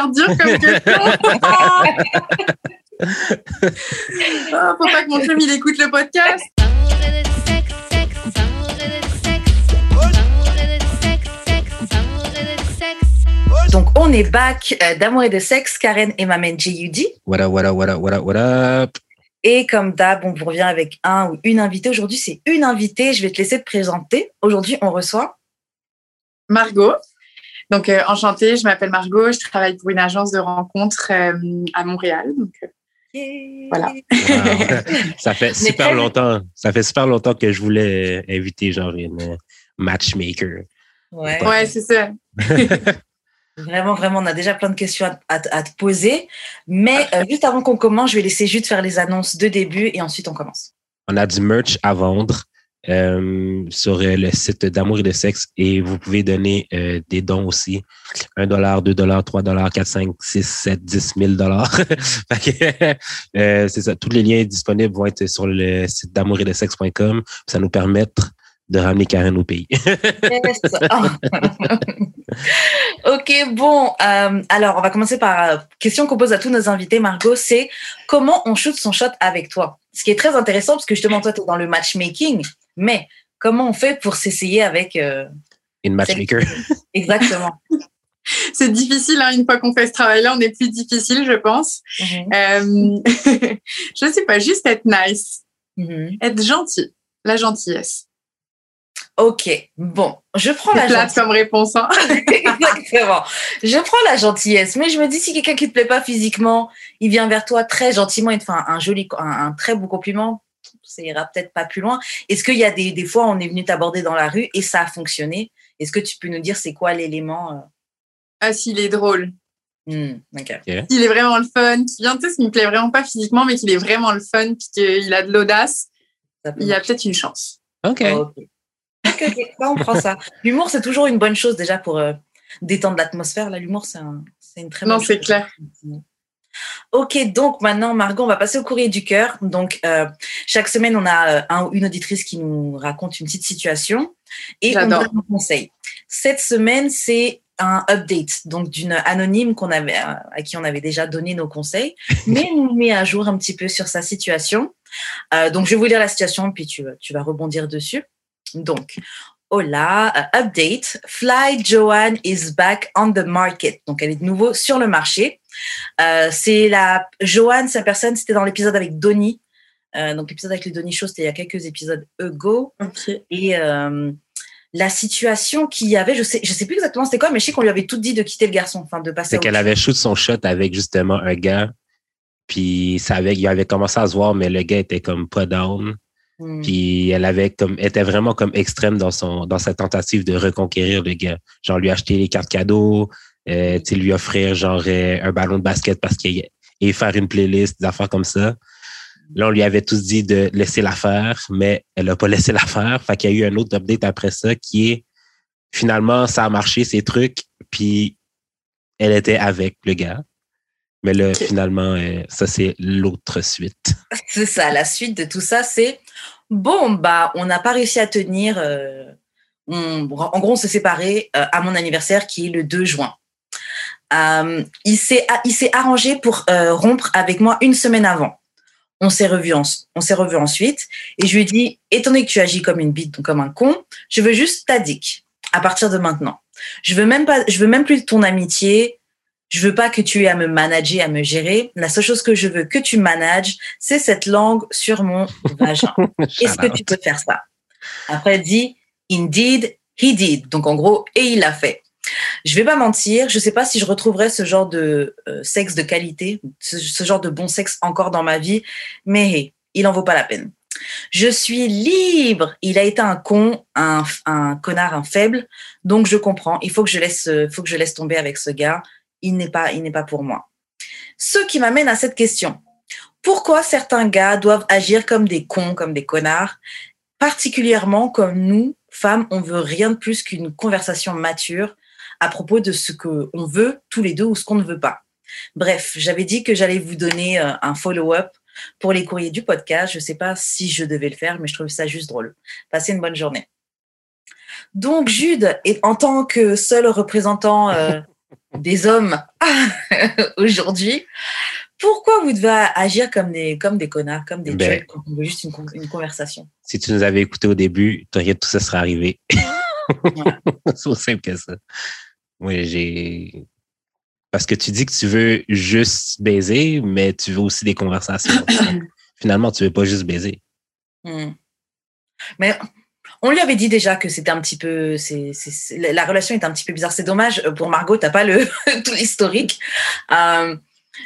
super dur comme question. oh, faut pas que mon chum il écoute le podcast. Donc, on est back euh, d'amour et de sexe, Karen et Mamen J.U.D. What up, what up, what up, what up, what up? Et comme d'hab, on vous revient avec un ou une invitée. Aujourd'hui, c'est une invitée. Je vais te laisser te présenter. Aujourd'hui, on reçoit Margot. Donc, euh, enchantée, je m'appelle Margot. Je travaille pour une agence de rencontres euh, à Montréal. Donc, euh, voilà. Wow. ça fait super très- longtemps. Ça fait super longtemps que je voulais inviter genre une matchmaker. Ouais. ouais, c'est ça. Vraiment, vraiment, on a déjà plein de questions à, à- à te poser. Mais euh, juste avant qu'on commence, je vais laisser Jude faire les annonces de début et ensuite on commence. On a du merch à vendre euh, sur euh, le site d'amour et de sexe et vous pouvez donner euh, des dons aussi. 1 dollar, 2 dollars, 3 dollars, 4, 5, 6, 7, 10 000 dollars. Euh, c'est ça. Tous les liens disponibles vont être sur le site d'amour et de sexe.com. Ça nous permettre de ramener Karen au pays. Yes. ok, bon. euh, alors, on va commencer par euh, question qu'on pose à tous nos invités, Margot. C'est comment on shoot son shot avec toi? Ce qui est très intéressant parce que justement, toi, tu es dans le matchmaking. Mais comment on fait pour s'essayer avec. euh, Une matchmaker. Exactement. C'est difficile, hein, une fois qu'on fait ce travail-là, on est plus difficile, je pense. Mhm. Euh, je sais pas, juste être nice, Mhm. être gentil, la gentillesse. Ok, bon. Je prends la gentillesse. comme réponse. Hein. Exactement. Je prends la gentillesse, mais je me dis si quelqu'un qui te plaît pas physiquement, il vient vers toi très gentiment et te fait un, un joli, un, un très beau compliment, ça ira peut-être pas plus loin. Est-ce qu'il y a des, des fois on est venu t'aborder dans la rue et ça a fonctionné? Est-ce que tu peux nous dire c'est quoi l'élément euh? Ah, s'il est drôle, hmm, ok. s'il est vraiment le fun, qui vient, tu sais, s'il me plaît vraiment pas physiquement, mais qu'il est vraiment le fun, puis qu'il a de l'audace, il y a peut-être une chance. OK. Ok. On prend ça. L'humour c'est toujours une bonne chose déjà pour euh, détendre l'atmosphère. Là, l'humour c'est un- c'est une très Non, bonne c'est chose. clair. Ok, donc maintenant, Margot, on va passer au courrier du cœur. Donc, euh, chaque semaine, on a euh, un ou une auditrice qui nous raconte une petite situation et on donne un conseil. Cette semaine, c'est un update, donc d'une anonyme qu'on avait, à qui on avait déjà donné nos conseils, mais elle nous met à jour un petit peu sur sa situation. Euh, donc, je vais vous lire la situation, puis tu, tu vas rebondir dessus. Donc, Hola, euh, update. Fly Joanne is back on the market. Donc, elle est de nouveau sur le marché. Euh, c'est la Joanne, sa personne, c'était dans l'épisode avec Donny. Euh, donc, l'épisode avec le Donny Show, c'était il y a quelques épisodes ago. Et euh, la situation qu'il y avait, je sais, je sais plus exactement c'était quoi, mais je sais qu'on lui avait tout dit de quitter le garçon, enfin de passer. C'est qu'elle avait shoot son shot avec justement un gars. Puis ça avait, il avait commencé à se voir, mais le gars était comme pas down. Hmm. Puis elle avait comme était vraiment comme extrême dans son dans sa tentative de reconquérir le gars. Genre lui acheter les cartes cadeaux, euh, lui offrir genre euh, un ballon de basket parce qu'il et faire une playlist, des affaires comme ça. Là, on lui avait tous dit de laisser la faire, mais elle a pas laissé la faire. Fait qu'il y a eu un autre update après ça qui est finalement ça a marché ces trucs, puis elle était avec le gars. Mais là, finalement, euh, ça c'est l'autre suite. C'est ça, la suite de tout ça, c'est bon, bah, on n'a pas réussi à tenir. euh, on- en gros, on s'est séparés euh, à mon anniversaire qui est le 2 juin. Euh, il s'est arrangé pour euh, rompre avec moi une semaine avant. On s'est revu en, revu ensuite et je lui ai dit étant donné que tu agis comme une bite donc comme un con, je veux juste ta à partir de maintenant. Je veux même pas je veux même plus ton amitié. Je veux pas que tu aies à me manager, à me gérer. La seule chose que je veux que tu manages, c'est cette langue sur mon vagin. Est-ce que tu peux faire ça? Après, elle dit Indeed, he did. Donc, en gros, et il l'a fait. Je vais pas mentir, je sais pas si je retrouverai ce genre de euh, sexe de qualité, ce, ce genre de bon sexe encore dans ma vie, mais hey, il en vaut pas la peine. Je suis libre. Il a été un con, un, un connard, un faible. Donc je comprends. Il faut que je laisse, euh, faut que je laisse tomber avec ce gars. Il n'est pas, il n'est pas pour moi. Ce qui m'amène à cette question. Pourquoi certains gars doivent agir comme des cons, comme des connards, particulièrement comme nous, femmes, on veut rien de plus qu'une conversation mature à propos de ce que on veut tous les deux ou ce qu'on ne veut pas. Bref, j'avais dit que j'allais vous donner euh, un follow-up pour les courriers du podcast. Je ne sais pas si je devais le faire, mais je trouve ça juste drôle. Passez une bonne journée. Donc, Jude, en tant que seul représentant euh, des hommes aujourd'hui, pourquoi vous devez agir comme des, comme des connards, comme des ben, quand on veut juste une, une, conversation? Si tu nous avais écouté au début, tout ça serait arrivé. C'est aussi simple que ça. Oui, j'ai. Parce que tu dis que tu veux juste baiser, mais tu veux aussi des conversations. Finalement, tu veux pas juste baiser. Hmm. Mais on lui avait dit déjà que c'était un petit peu, c'est, la relation est un petit peu bizarre. C'est dommage pour Margot, t'as pas le tout l'historique. Euh,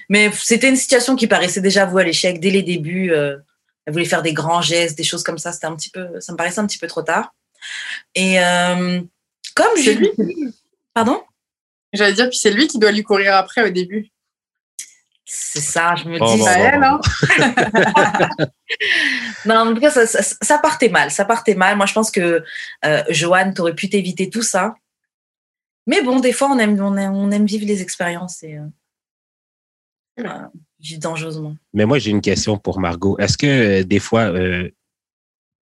mais c'était une situation qui paraissait déjà vouée à l'échec dès les débuts. Euh, elle voulait faire des grands gestes, des choses comme ça. C'était un petit peu, ça me paraissait un petit peu trop tard. Et euh, comme je lui, pardon? J'allais dire, puis c'est lui qui doit lui courir après au début. C'est ça, je me dis. ça elle, hein non, en tout cas, ça, ça, partait mal. Ça partait mal. Moi, je pense que euh, Joanne, t'aurais pu t'éviter tout ça. Mais bon, des fois, on aime, on aime, on aime vivre les expériences et euh, vivre dangereusement. Mais moi, j'ai une question pour Margot. Est-ce que euh, des fois, euh,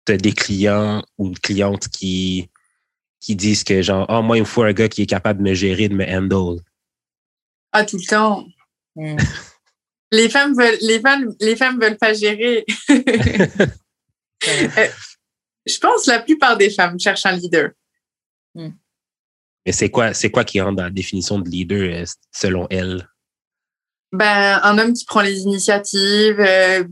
tu as des clients ou clientes qui, qui disent que, genre, oh, moi, il me faut un gars qui est capable de me gérer, de me handle? Ah, tout le temps. Hmm. Les femmes veulent, les femmes, les femmes veulent pas gérer. Euh, je pense que la plupart des femmes cherchent un leader. Mais c'est quoi, c'est quoi qui rentre dans la définition de leader euh, selon elle? Ben, un homme qui prend les initiatives. Euh,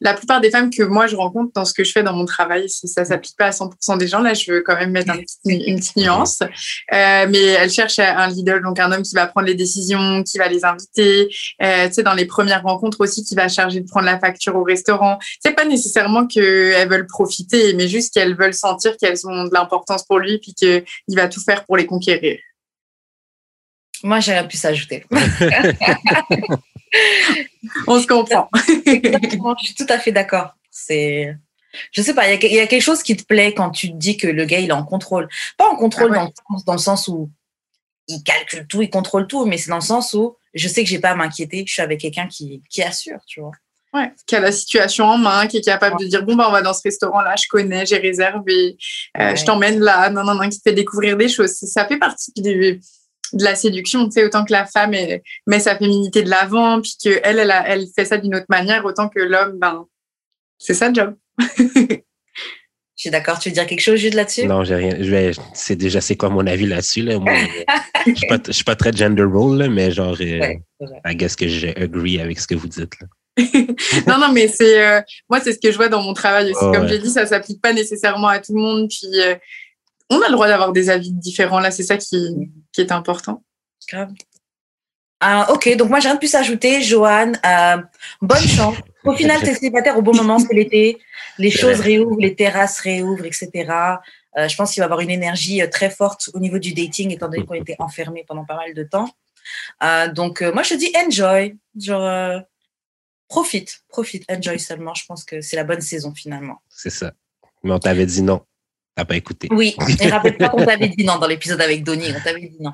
la plupart des femmes que moi je rencontre dans ce que je fais dans mon travail, ça s'applique pas à 100% des gens. Là, je veux quand même mettre une petite nuance. Euh, mais elles cherchent un leader, donc un homme qui va prendre les décisions, qui va les inviter. Euh, tu sais, dans les premières rencontres aussi, qui va charger de prendre la facture au restaurant. C'est pas nécessairement qu'elles veulent profiter, mais juste qu'elles veulent sentir qu'elles ont de l'importance pour lui, puis qu'il va tout faire pour les conquérir. Moi, j'ai rien pu s'ajouter. On se comprend. je suis tout à fait d'accord. C'est, je sais pas, il y, a quelque chose qui te plaît quand tu te dis que le gars, il est en contrôle. Pas en contrôle ah dans, le sens où il calcule tout, il contrôle tout, mais c'est dans le sens où je sais que j'ai pas à m'inquiéter, je suis avec quelqu'un qui, qui assure, tu vois. Ouais, qui a la situation en main, qui est capable de dire bon bah on va dans ce restaurant-là, je connais, j'ai réservé, euh, je t'emmène là, non non non, qui te fait découvrir des choses. Ça fait partie du, de la séduction. Tu sais, autant que la femme met sa féminité de l'avant, puis qu'elle, elle, elle, fait ça d'une autre manière, autant que l'homme, ben, c'est ça le job. Je suis d'accord. Tu veux dire quelque chose, juste là-dessus? Non, j'ai rien. Je vais, c'est déjà, c'est quoi mon avis là-dessus, là? Moi, je suis pas, je suis pas très gender role, mais genre, euh, I guess que j'agree avec ce que vous dites, là. non, non, mais c'est, euh, moi, c'est ce que je vois dans mon travail aussi. Comme j'ai dit, ça s'applique pas nécessairement à tout le monde. Puis, euh, on a le droit d'avoir des avis différents. Là, c'est ça qui, est important. Ah, ok, donc moi j'ai rien de plus à ajouter. Joanne, euh, bonne chance. Au final, tu es célibataire au bon moment, c'est l'été. Les choses réouvrent, les terrasses réouvrent, etc. Euh, je pense qu'il va y avoir une énergie euh, très forte au niveau du dating, étant donné qu'on était enfermés pendant pas mal de temps. donc moi je dis enjoy, genre profite, profite, enjoy seulement. Je pense que c'est la bonne saison finalement. C'est ça. Mais on t'avait dit non. T'as pas écouté. Oui, et rappelle-toi qu'on t'avait dit non dans l'épisode avec Donny, on t'avait dit non.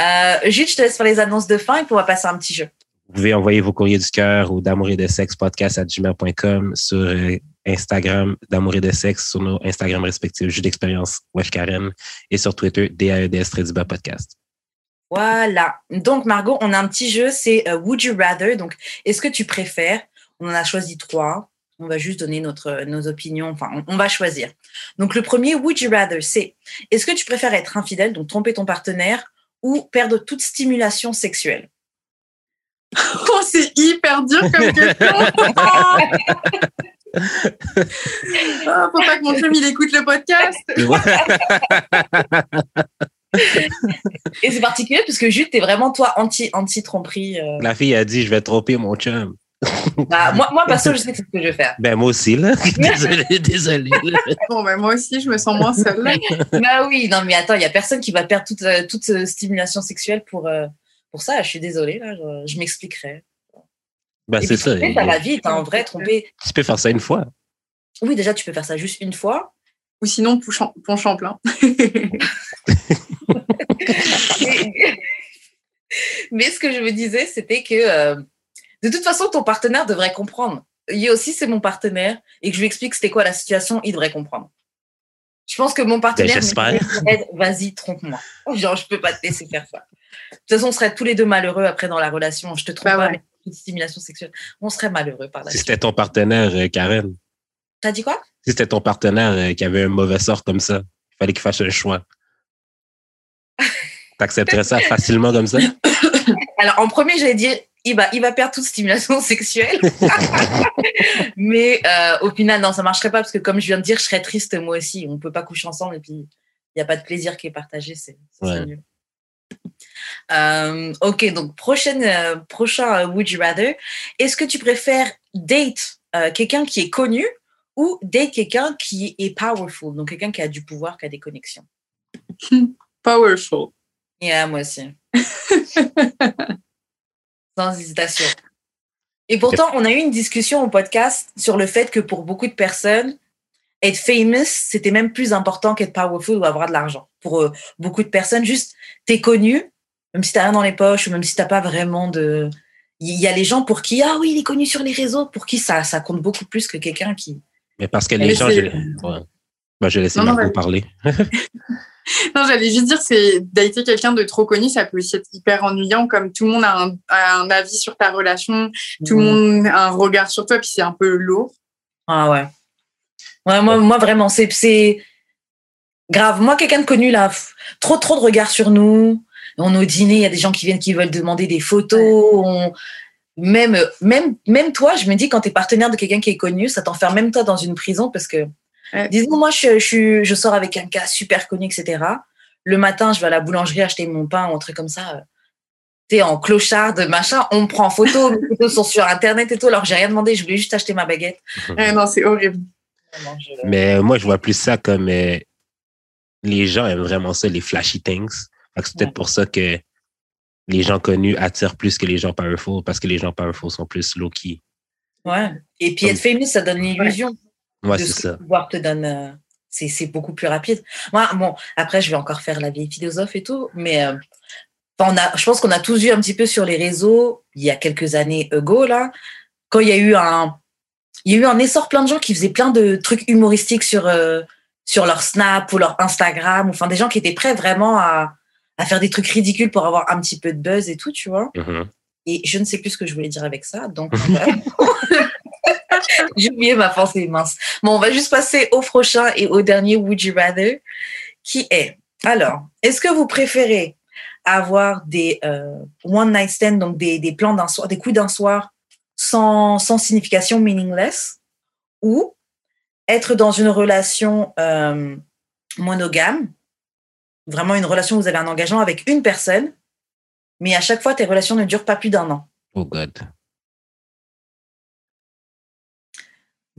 Euh, Jude, je te laisse faire les annonces de fin et puis on va passer à un petit jeu. Vous pouvez envoyer vos courriers du cœur ou d'amour et de sexe podcast à gmail.com sur euh, Instagram d'amour et de sexe sur nos Instagram respectifs Jude d'expérience Wesh Karen et sur Twitter DAEDS Podcast. Voilà. Donc, Margot, on a un petit jeu, c'est euh, Would You Rather. Donc, est-ce que tu préfères? On en a choisi trois. On va juste donner notre, nos opinions. Enfin, on, va choisir. Donc, le premier, would you rather, c'est est-ce que tu préfères être infidèle, donc tromper ton partenaire, ou perdre toute stimulation sexuelle? Oh, c'est hyper dur comme question. oh, faut pas que mon chum il écoute le podcast. Et c'est particulier parce que Jude, t'es vraiment toi anti anti tromperie. Euh. La fille a dit je vais tromper mon chum. Bah, moi, moi, perso, je sais ce que je vais faire. Ben, moi aussi, là. désolé, désolé. bon, ben, moi aussi, je me sens moins seule. bah oui, non, mais attends, il n'y a personne qui va perdre toute, euh, toute euh, stimulation sexuelle pour, euh, pour ça. Je suis désolée, là, je, m'expliquerai. Bah, c'est ça. Ça va vite, hein, en vrai, tromper. Tu peux faire ça une fois. Oui, déjà, tu peux faire ça juste une fois. Ou sinon, penchant plein. mais ce que je me disais, c'était que de toute façon, ton partenaire devrait comprendre. Il aussi, c'est mon partenaire et que je lui explique c'était quoi la situation, il devrait comprendre. Je pense que mon partenaire ben, dit, vas-y, trompe-moi. Genre, je peux pas te laisser faire ça. toute façon, on serait tous les deux malheureux après dans la relation. Je te trouve Bah pas, ouais. mais une stimulation sexuelle. On serait malheureux par la Si c'était ton partenaire, euh, Karen, T'as dit quoi? Si c'était ton partenaire euh, qui avait un mauvais sort comme ça, il fallait qu'il fasse un choix. T'accepterais ça facilement comme ça? Alors, en premier, j'allais dire, il va, il va perdre toute stimulation sexuelle. Mais euh, au final, non, ça marcherait pas parce que, comme je viens de dire, je serais triste moi aussi. On peut pas coucher ensemble et puis il n'y a pas de plaisir qui est partagé. C'est Ouais. nul. Euh, ok, donc prochaine, euh, prochain euh, Would You Rather. Est-ce que tu préfères date euh, quelqu'un qui est connu ou date quelqu'un qui est powerful, donc quelqu'un qui a du pouvoir, qui a des connexions? Powerful. Yeah, moi aussi. Sans hésitation. Et pourtant, on a eu une discussion au podcast sur le fait que pour beaucoup de personnes, être famous, c'était même plus important qu'être powerful ou avoir de l'argent. Pour euh, beaucoup de personnes, juste, t'es connu, même si t'as rien dans les poches ou même si t'as pas vraiment de... Il y a les gens pour qui, ah oui, il est connu sur les réseaux, pour qui ça, ça compte beaucoup plus que quelqu'un qui... Mais parce que les gens, je, ouais. Ben, je vais laisser Margot parler. Non, j'allais juste dire, c'est dater quelqu'un de trop connu, ça peut aussi être hyper ennuyant, comme tout le monde a un, a un avis sur ta relation, tout le monde a un regard sur toi, puis c'est un peu lourd. Ah ouais. Ouais, moi, moi vraiment, c'est, grave. Moi, quelqu'un de connu, là, trop, trop de regards sur nous. On est au dîner, il y a des gens qui viennent qui veulent demander des photos. On- Même, même, même toi, je me dis, quand tu es partenaire de quelqu'un qui est connu, ça t'enferme même toi dans une prison parce que, Ouais. disons, moi, je, je, je sors avec un gars super connu, etc. Le matin, je vais à la boulangerie acheter mon pain ou un truc comme ça. euh, T'es en clochard, de machin, on me prend en photo, mes photos sont sur Internet et tout, alors j'ai rien demandé, je voulais juste acheter ma baguette. Non, c'est horrible. Je- Mais euh, moi, je vois plus ça comme euh, les gens aiment vraiment ça, les flashy things. C'est peut-être Ouais. pour ça que les gens connus attirent plus que les gens powerful, parce que les gens powerful sont plus low-key. Ouais. Et puis être famous, ça donne l'illusion Ouais, de c'est ce que ça. le pouvoir te donne. euh, c'est, beaucoup plus rapide. Moi, bon, après, je vais encore faire la vieille philosophe et tout, mais euh, on a, je pense qu'on a tous vu un petit peu sur les réseaux, il y a quelques années ago, là, quand il y a eu un, il y a eu un essor plein de gens qui faisaient plein de trucs humoristiques sur, euh, sur leur Snap ou leur Instagram, ou enfin des gens qui étaient prêts vraiment à, à faire des trucs ridicules pour avoir un petit peu de buzz et tout, tu vois. Mhm. Et je ne sais plus ce que je voulais dire avec ça, donc j'ai oublié ma pensée mince. Bon, on va juste passer au prochain et au dernier Would You Rather, qui est alors, est-ce que vous préférez avoir des euh, one night stand, donc des, des plans d'un soir, des coups d'un soir sans, sans signification, meaningless, ou être dans une relation euh, monogame, vraiment une relation où vous avez un engagement avec une personne, mais à chaque fois, tes relations ne durent pas plus d'un an? Oh God.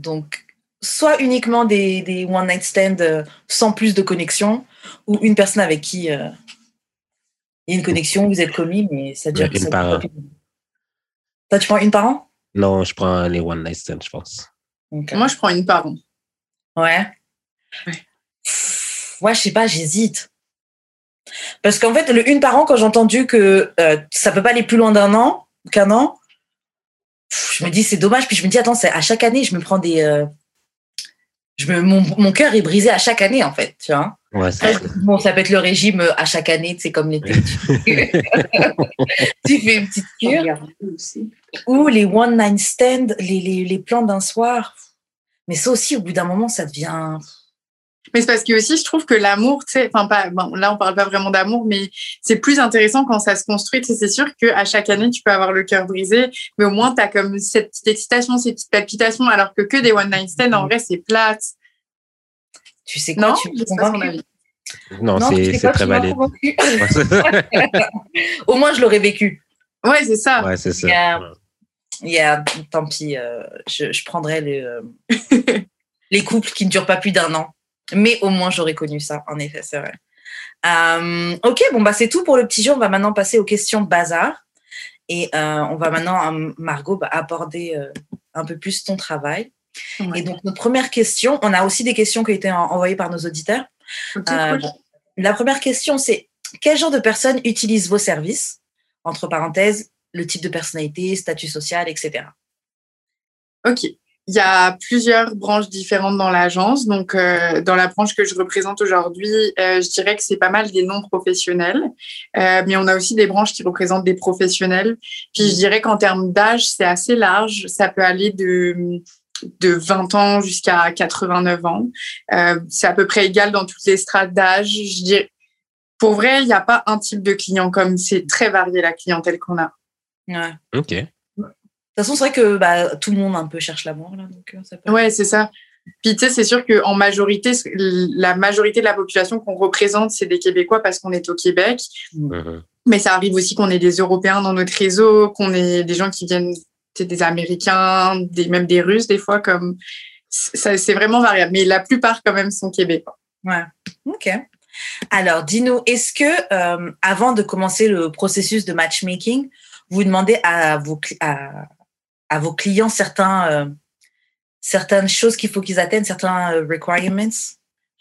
Donc, soit uniquement des, des one night stands euh, sans plus de connexion, ou une personne avec qui euh, il y a une connexion, vous êtes commis, mais ça dure. Une ça par. Toi, tu prends une par an Non, je prends les one night stands, je pense. Moi, je prends une par an. Ouais. Ouais. Ouais, je sais pas, j'hésite. Parce qu'en fait, le une par an, quand j'ai entendu que euh, ça peut pas aller plus loin d'un an, qu'un an, je me dis c'est dommage. Puis je me dis attends, c'est à chaque année, je me prends des. euh, je me, mon, mon cœur est brisé à chaque année en fait, tu vois. Ouais, c'est ça. Bon, ça peut être le régime euh, à chaque année, c'est comme l'été. tu tu fais une petite cure. Ou les one night stand, les, les, les plans d'un soir. Mais ça aussi, au bout d'un moment, ça devient. Mais c'est parce que aussi, je trouve que l'amour, tu sais, enfin, pas, bon, là, on parle pas vraiment d'amour, mais c'est plus intéressant quand ça se construit. C'est sûr qu'à chaque année, tu peux avoir le cœur brisé, mais au moins, tu as comme cette petite excitation, ces petites palpitations, alors que que des one night stands, en vrai, c'est plate. Tu sais quoi, Non, tu son convaincu? avis. Non, Non, tu c'est très valide. Au moins, je l'aurais vécu. Ouais, c'est ça. ouais, c'est ça. Yeah. Yeah, tant pis, euh, je, je prendrais les, euh, les couples qui ne durent pas plus d'un an. Mais au moins, j'aurais connu ça, en effet, c'est vrai. Euh, ok, bon, bah, c'est tout pour le petit jeu. On va maintenant passer aux questions bazar. Et euh, on va maintenant, euh, Margot, bah, aborder euh, un peu plus ton travail. Ouais. Et donc, notre première question, on a aussi des questions qui ont été en- envoyées par nos auditeurs. Cool. La première question, c'est quel genre de personnes utilisent vos services? Entre parenthèses, le type de personnalité, statut social, etc. Ok. Il y a plusieurs branches différentes dans l'agence. Donc, euh, dans la branche que je représente aujourd'hui, euh, je dirais que c'est pas mal des non-professionnels. Euh, mais on a aussi des branches qui représentent des professionnels. Puis, je dirais qu'en termes d'âge, c'est assez large. Ça peut aller de de 20 ans jusqu'à 89 ans. c'est à peu près égal dans toutes les strates d'âge. Je dirais, pour vrai, il n'y a pas un type de client comme c'est très varié la clientèle qu'on a. Ouais. OK. De toute façon, c'est vrai que bah, tout le monde un peu cherche l'amour. Là, donc, ça peut... Ouais, c'est ça. Puis tu sais, c'est sûr qu'en majorité, la majorité de la population qu'on représente, c'est des Québécois parce qu'on est au Québec. Mhm. Mais ça arrive aussi qu'on ait des Européens dans notre réseau, qu'on ait des gens qui viennent, des Américains, des, même des Russes des fois. Comme c'est vraiment variable. Mais la plupart quand même sont Québécois. Ouais. Ok. Alors, dis-nous, est-ce que euh, avant de commencer le processus de matchmaking, vous demandez à vos, à, à vos clients certains, euh, certaines choses qu'il faut qu'ils atteignent, certains euh, requirements?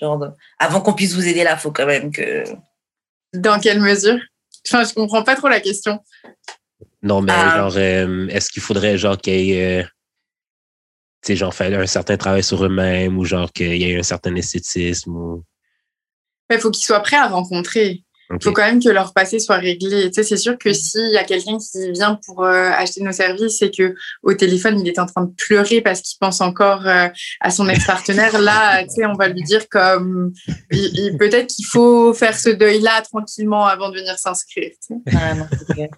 Genre, avant qu'on puisse vous aider là, il faut quand même que. Dans quelle mesure? Enfin, je comprends pas trop la question. Non, mais ah. genre, euh, est-ce qu'il faudrait genre qu'il y ait, tu sais, genre, faire un certain travail sur eux-mêmes ou genre qu'il y ait un certain esthétisme ou. Il faut qu'ils soient prêts à rencontrer. Il faut quand même que leur passé soit réglé. Tu sais, c'est sûr que mm. s'il y a quelqu'un qui vient pour euh, acheter nos services et que au téléphone il est en train de pleurer parce qu'il pense encore euh, à son ex-partenaire, là, tu sais, on va lui dire comme peut-être qu'il faut faire ce deuil-là tranquillement avant de venir s'inscrire. Tu sais.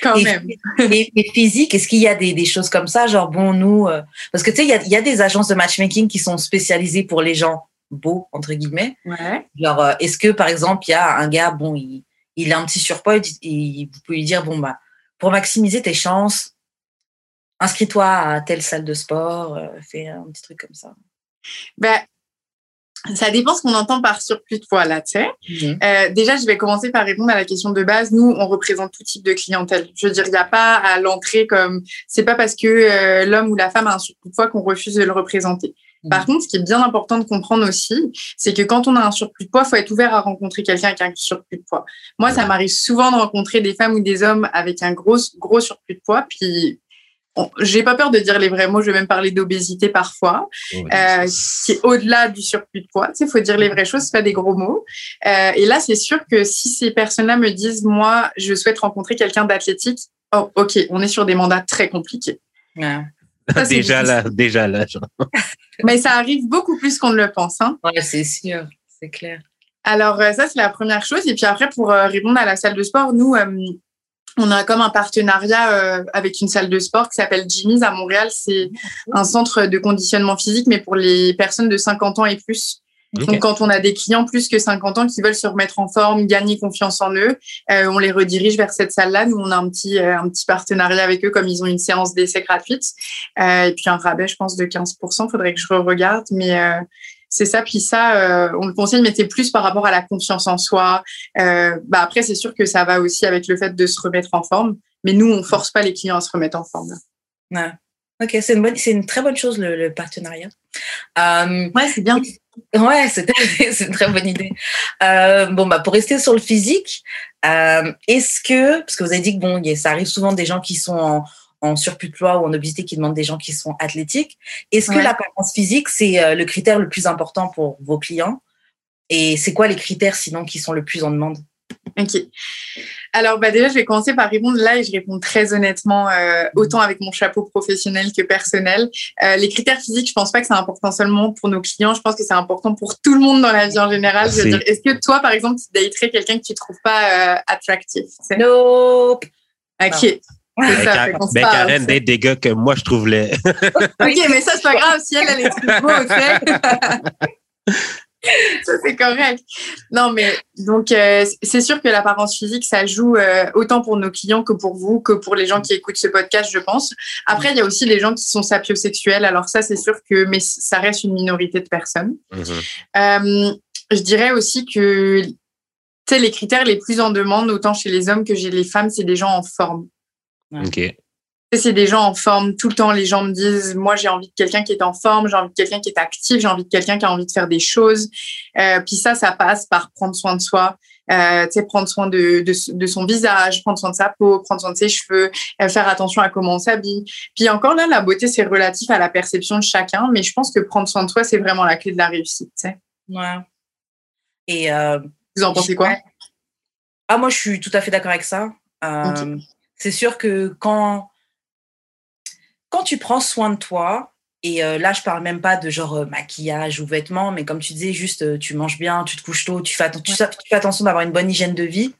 Quand même. Et, physique, est-ce qu'il y a des, des, choses comme ça, genre bon nous, euh, parce que tu sais, il y a, y a des agences de matchmaking qui sont spécialisées pour les gens beau, entre guillemets. Ouais. Genre, euh, est-ce que, par exemple, il y a un gars, bon, il, il a un petit surpoids et vous pouvez lui dire, bon, bah, pour maximiser tes chances, inscris-toi à telle salle de sport, euh, fais un petit truc comme ça. Ben, ça dépend ce qu'on entend par surplus de poids, là, tu sais. Mhm. Euh, déjà, je vais commencer par répondre à la question de base. Nous, on représente tout type de clientèle. Je veux dire, il n'y a pas à l'entrée comme... C'est pas parce que l'homme ou la femme a un surplus de poids qu'on refuse de le représenter. Par contre, ce qui est bien important de comprendre aussi, c'est que quand on a un surplus de poids, il faut être ouvert à rencontrer quelqu'un qui a un surplus de poids. Moi, ça m'arrive souvent de rencontrer des femmes ou des hommes avec un gros, gros surplus de poids, puis j'ai pas peur de dire les vrais mots, je vais même parler d'obésité parfois, euh, qui est au-delà du surplus de poids. Il faut dire les vraies choses, c'est pas des gros mots. Euh, et là, c'est sûr que si ces personnes-là me disent, moi, je souhaite rencontrer quelqu'un d'athlétique, oh, ok, on est sur des mandats très compliqués. Ouais. déjà là, déjà là. Mais ça arrive beaucoup plus qu'on ne le pense. Hein. Ouais, c'est sûr, c'est clair. Alors, euh, ça, c'est la première chose. Et puis après, pour euh, répondre à la salle de sport, nous, euh, on a comme un partenariat avec une salle de sport qui s'appelle Jimmy's à Montréal. C'est un centre de conditionnement physique, mais pour les personnes de 50 ans et plus. Donc, quand on a des clients plus que 50 ans qui veulent se remettre en forme, gagner confiance en eux, euh, on les redirige vers cette salle-là. Nous, on a un petit, euh, un petit partenariat avec eux, comme ils ont une séance d'essai gratuite. Euh, et puis, un rabais, je pense, de 15%. Faudrait que je re-regarde. Mais euh, c'est ça. Puis ça, on le conseille, mais c'est plus par rapport à la confiance en soi. bah après, c'est sûr que ça va aussi avec le fait de se remettre en forme. Mais nous, on force pas les clients à se remettre en forme. Ouais. Ok, c'est une, bonne, c'est une très bonne chose, le, le partenariat. Euh, ouais, c'est bien. Ouais, c'est une très bonne idée. Euh, bon, bah, pour rester sur le physique, euh, est-ce que, parce que vous avez dit que bon, ça arrive souvent des gens qui sont en, en surplus de poids ou en obésité qui demandent des gens qui sont athlétiques. Est-ce que l'apparence physique, c'est euh, le critère le plus important pour vos clients? Et c'est quoi les critères sinon qui sont le plus en demande? Ok. Alors, bah déjà, je vais commencer par répondre là et je réponds très honnêtement, euh, autant avec mon chapeau professionnel que personnel. Euh, les critères physiques, je pense pas que c'est important seulement pour nos clients. Je pense que c'est important pour tout le monde dans la vie en général. Je veux dire, est-ce que toi, par exemple, tu daterais quelqu'un que tu trouves pas euh, attractif? Nope. Ok. Ben, ça, ben, Karen date des gars que moi je trouve les. ok, mais ça c'est pas grave si elle, elle est trop beau, tu sais. ça c'est correct. Non, mais donc euh, c'est sûr que l'apparence physique, ça joue euh, autant pour nos clients que pour vous, que pour les gens qui écoutent ce podcast, je pense. Après, il y a aussi les gens qui sont sapiosexuels. Alors ça, c'est sûr que, mais ça reste une minorité de personnes. Mm-hmm. Euh, je dirais aussi que, tu sais, les critères les plus en demande, autant chez les hommes que chez les femmes, c'est des gens en forme. Ok c'est des gens en forme tout le temps. Les gens me disent, moi, j'ai envie de quelqu'un qui est en forme, j'ai envie de quelqu'un qui est actif, j'ai envie de quelqu'un qui a envie de faire des choses. Euh, puis ça, ça passe par prendre soin de soi. euh, prendre soin de, de, de, son visage, prendre soin de sa peau, prendre soin de ses cheveux, euh, faire attention à comment on s'habille. Puis encore là, la beauté, c'est relatif à la perception de chacun, mais je pense que prendre soin de soi, c'est vraiment la clé de la réussite. Ouais. Et euh, vous en pensez quoi? Ah, moi, je suis tout à fait d'accord avec ça. C'est sûr que quand, quand tu prends soin de toi, et euh, là, je parle même pas de genre euh, maquillage ou vêtements, mais comme tu disais, juste euh, tu manges bien, tu te couches tôt, tu fais, tu, tu fais attention d'avoir une bonne hygiène de vie.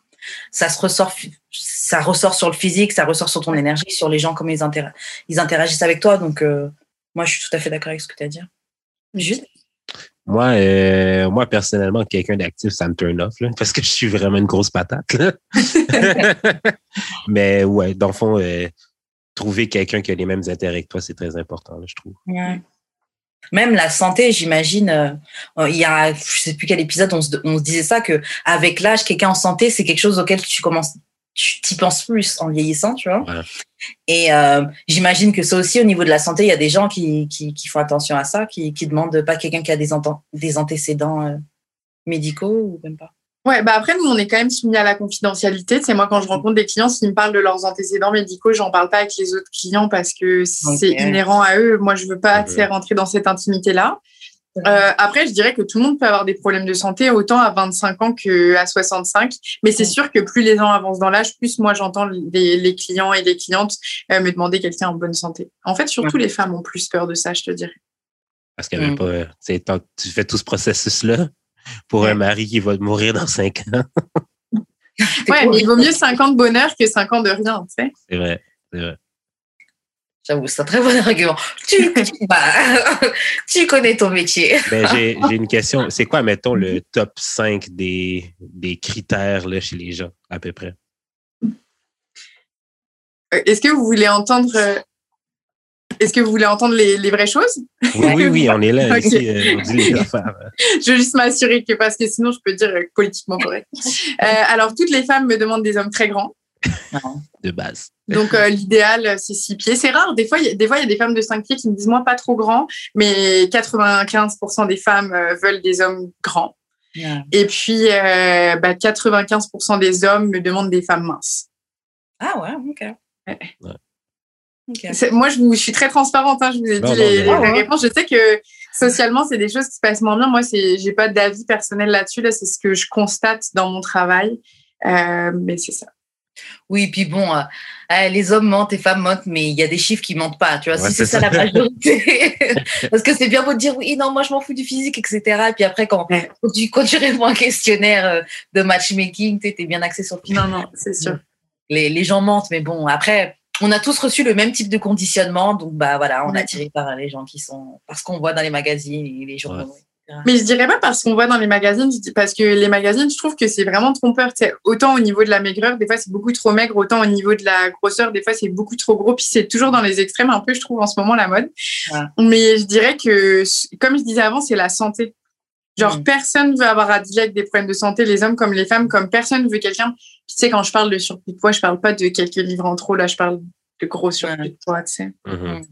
Ça se ressort, ça ressort sur le physique, ça ressort sur ton énergie, sur les gens, comment ils, interagissent, ils interagissent avec toi. Donc, euh, moi, je suis tout à fait d'accord avec ce que tu as dit. Juste. Moi, euh, moi, personnellement, quelqu'un d'actif, ça me turn off, là, parce que je suis vraiment une grosse patate. Là. Mais ouais, dans le fond, euh, trouver quelqu'un qui a les mêmes intérêts que toi, c'est très important, là, je trouve. Ouais. Même la santé, j'imagine, euh, il y a, je sais plus quel épisode, on se, on se disait ça, que avec l'âge, quelqu'un en santé, c'est quelque chose auquel tu commences, tu t'y penses plus en vieillissant, tu vois. Ouais. Et euh, j'imagine que ça aussi, au niveau de la santé, il y a des gens qui, qui, qui font attention à ça, qui, qui demandent pas quelqu'un qui a des, des antécédents euh, médicaux ou même pas. Ouais, bah après, nous, on est quand même soumis à la confidentialité. C'est moi, quand je rencontre des clients, s'ils me parlent de leurs antécédents médicaux, j'en parle pas avec les autres clients parce que c'est okay. inhérent à eux. Moi, je veux pas okay. rentrer dans cette intimité-là. Euh, après, je dirais que tout le monde peut avoir des problèmes de santé, autant à 25 ans qu'à 65. Mais c'est sûr que plus les gens avancent dans l'âge, plus moi, j'entends les, les, clients et les clientes euh, me demander quelqu'un en bonne santé. En fait, surtout les femmes ont plus peur de ça, je te dirais. Parce qu'il n'y avait mmh. pas, tu fais tout ce processus-là pour ouais. un mari qui va mourir dans 5 ans. ouais, mais il vaut mieux 5 ans de bonheur que 5 ans de rien, tu sais. C'est vrai, c'est vrai. J'avoue, c'est un très bon argument. Tu, tu, bah, tu connais ton métier. ben, J'ai une question. C'est quoi, mettons, le top 5 des, des critères là, chez les gens, à peu près? Est-ce que vous voulez entendre est-ce que vous voulez entendre les, les vraies choses? Oui, oui, oui, on est là okay. ici, euh, on dit les affaires. je veux juste m'assurer que, parce que sinon, je peux dire euh, politiquement correct. Euh, alors, toutes les femmes me demandent des hommes très grands. De base. Donc, euh, l'idéal, c'est six pieds. C'est rare. Des fois, il y, a des femmes de cinq pieds qui me disent, moi, pas trop grand, mais 95% des femmes veulent des hommes grands. Yeah. Et puis, euh, bah, 95% des hommes me demandent des femmes minces. Ah ouais, ok. Ouais. ouais. Okay. Moi, je, vous, je, suis très transparente. Hein, je vous ai non, dit non, les, non. les, réponses. Je sais que socialement, c'est des choses qui se passent moins bien. Moi, j'ai pas d'avis personnel là-dessus. Là, c'est ce que je constate dans mon travail. Euh, mais c'est ça. Oui, puis bon, euh, les hommes mentent et femmes mentent, mais il y a des chiffres qui mentent pas. Tu vois, ouais, si c'est ça, ça, la majorité. Parce que c'est bien beau de dire oui, non, moi je m'en fous du physique, etc. Et puis après, quand, ouais. quand, tu, quand tu réponds à un questionnaire euh, de matchmaking, tu es bien axé sur le physique. Non, non, c'est sûr. Les, les gens mentent, mais bon, après, on a tous reçu le même type de conditionnement, donc bah voilà, on est attiré par les gens qui sont parce qu'on voit dans les magazines et les journaux. Ouais. Mais je dirais pas parce qu'on voit dans les magazines, parce que les magazines, je trouve que c'est vraiment trompeur. T'sais, autant au niveau de la maigreur, des fois c'est beaucoup trop maigre, autant au niveau de la grosseur, des fois c'est beaucoup trop gros. Puis c'est toujours dans les extrêmes un peu, je trouve en ce moment la mode. Ouais. Mais je dirais que, comme je disais avant, c'est la santé. Genre mmh. personne veut avoir à dealer avec des problèmes de santé, les hommes comme les femmes, comme personne veut quelqu'un. Tu sais, quand je parle de surplus de poids, je parle pas de quelques livres en trop, là, je parle de gros surplus de poids, tu sais. Mmh.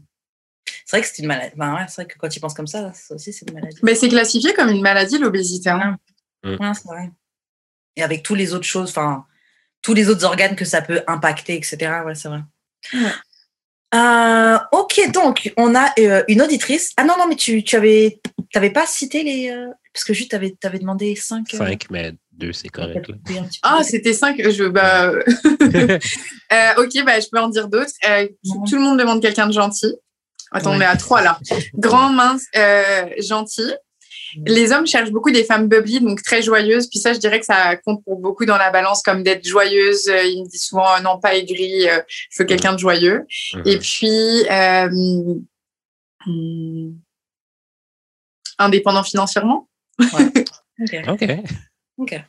C'est vrai que c'est une maladie. Ben ouais, c'est vrai que quand tu penses comme ça, ça aussi, c'est une maladie. Mais c'est classifié comme une maladie, l'obésité. Hein. Ouais, mmh. c'est vrai. Et avec tous les autres choses, enfin, tous les autres organes que ça peut impacter, etc. Ouais, c'est vrai. Euh, ok, donc, on a euh, une auditrice. Ah non, non, mais tu, tu avais, avais pas cité les. Euh, parce que juste, tu avais, avais, demandé 5. 5, mais 2, c'est correct. Ah, c'était 5. Je, bah... ok, bah, je peux en dire d'autres. tout le monde demande quelqu'un de gentil. Attends, ouais. on est à trois là. Grand, mince, euh, gentil. Les hommes cherchent beaucoup des femmes bubbly, donc très joyeuses. Puis ça, je dirais que ça compte pour beaucoup dans la balance, comme d'être joyeuse. Ils me disent souvent non pas aigri, euh, je veux quelqu'un de joyeux. Mmh. Et puis euh, hmm, indépendant financièrement. Ouais. okay. ok. Ok.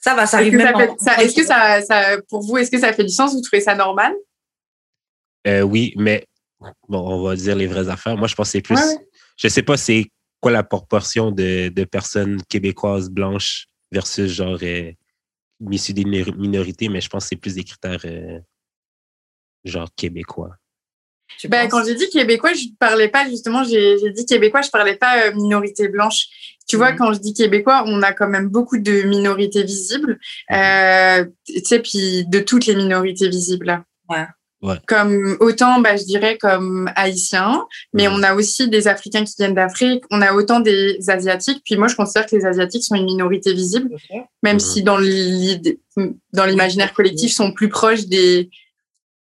Ça va, ça arrive est-ce que, même ça, fait, ça, est-ce que ça, ça, pour vous, est-ce que ça fait du sens? Vous trouvez ça normal? Euh, Oui, mais bon, on va dire les vraies affaires. Moi, je pense que c'est plus. Ouais. Je sais pas c'est quoi la proportion de, de, personnes québécoises blanches versus genre euh, issues des minorités, mais je pense que c'est plus des critères euh, genre québécois. ben, quand j'ai dit québécois, je parlais pas justement, j'ai dit québécois, je parlais pas euh, minorité blanche. Tu vois, mhm. quand je dis québécois, on a quand même beaucoup de minorités visibles, mhm. euh, tu sais, puis de toutes les minorités visibles. Ouais. Ouais. Comme autant, bah, je dirais comme haïtiens, mais mhm. on a aussi des Africains qui viennent d'Afrique. On a autant des Asiatiques. Puis moi, je considère que les Asiatiques sont une minorité visible, même si dans l'imaginaire collectif, sont plus proches des,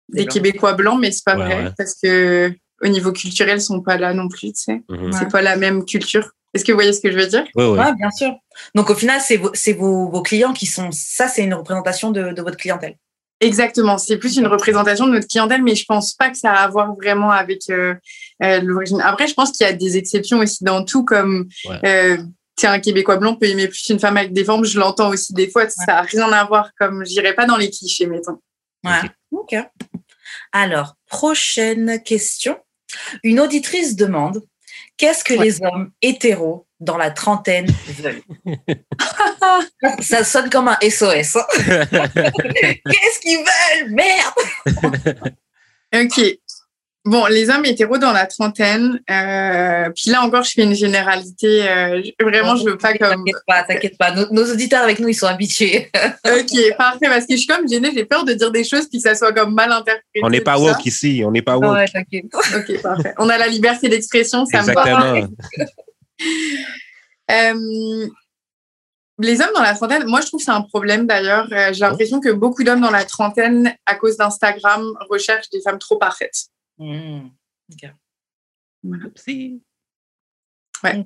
des Québécois blancs, mais c'est pas vrai parce que au niveau culturel, ils sont pas là non plus. Tu sais, c'est pas la même culture. Est-ce que vous voyez ce que je veux dire? Oui, bien sûr. Donc au final, c'est vos, vos, vos, clients qui sont. Ça, c'est une représentation de, de, votre clientèle. Exactement. C'est plus une représentation de notre clientèle, mais je pense pas que ça a à voir vraiment avec euh, euh, l'origine. Après, je pense qu'il y a des exceptions aussi dans tout, comme euh, un Québécois blanc peut aimer plus une femme avec des formes. Je l'entends aussi des fois. Ça n'a rien à voir. Comme j'irai pas dans les clichés, mettons. Ouais. Ok. Alors, prochaine question. Une auditrice demande Qu'est-ce que les hommes hétéros dans la trentaine veulent Ça sonne comme un SOS. Hein. Qu'est-ce qu'ils veulent? Merde Ok. Bon, les hommes hétéros dans la trentaine, euh, puis là encore, je fais une généralité. Euh, vraiment, je veux pas comme. T'inquiète pas, t'inquiète pas. Nos, auditeurs avec nous, ils sont habitués. ok, parfait, parce que je suis comme gênée, j'ai peur de dire des choses puis que ça soit comme mal interprété. On n'est pas woke ici, on n'est pas woke. Ouais, t'inquiète. ok, parfait. On a la liberté d'expression, ça Exactement. me euh, les hommes dans la trentaine, moi je trouve que c'est un problème d'ailleurs. J'ai l'impression que beaucoup d'hommes dans la trentaine, à cause d'Instagram, recherchent des femmes trop parfaites. Mmh. Ouais.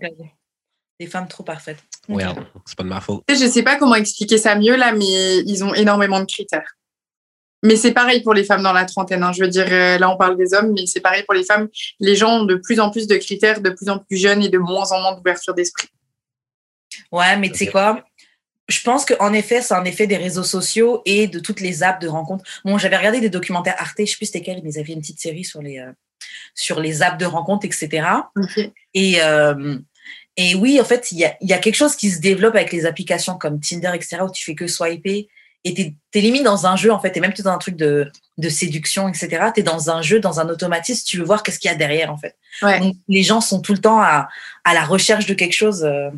Des femmes trop parfaites. Ouais, c'est pas de ma faute. Je sais pas comment expliquer ça mieux là, mais ils ont énormément de critères. Mais c'est pareil pour les femmes dans la trentaine. Hein. Je veux dire, euh, là, on parle des hommes, mais c'est pareil pour les femmes. Les gens ont de plus en plus de critères, de plus en plus jeunes et de moins en moins d'ouverture d'esprit. Ouais, mais tu sais quoi? Je pense qu'en effet, c'est un effet des réseaux sociaux et de toutes les apps de rencontres. Bon, j'avais regardé des documentaires Arte, je sais plus c'était quel, mais ils avaient une petite série sur les, euh, sur les apps de rencontres, etc. Et, euh, et oui, en fait, il y a, y a, quelque chose qui se développe avec les applications comme Tinder, etc., où tu fais que swiper et tu es, limite dans un jeu, en fait, et même tu dans un truc de, de séduction, etc. Tu es dans un jeu, dans un automatisme, tu veux voir qu'est-ce qu'il y a derrière, en fait. Donc, les gens sont tout le temps à, à la recherche de quelque chose. Euh,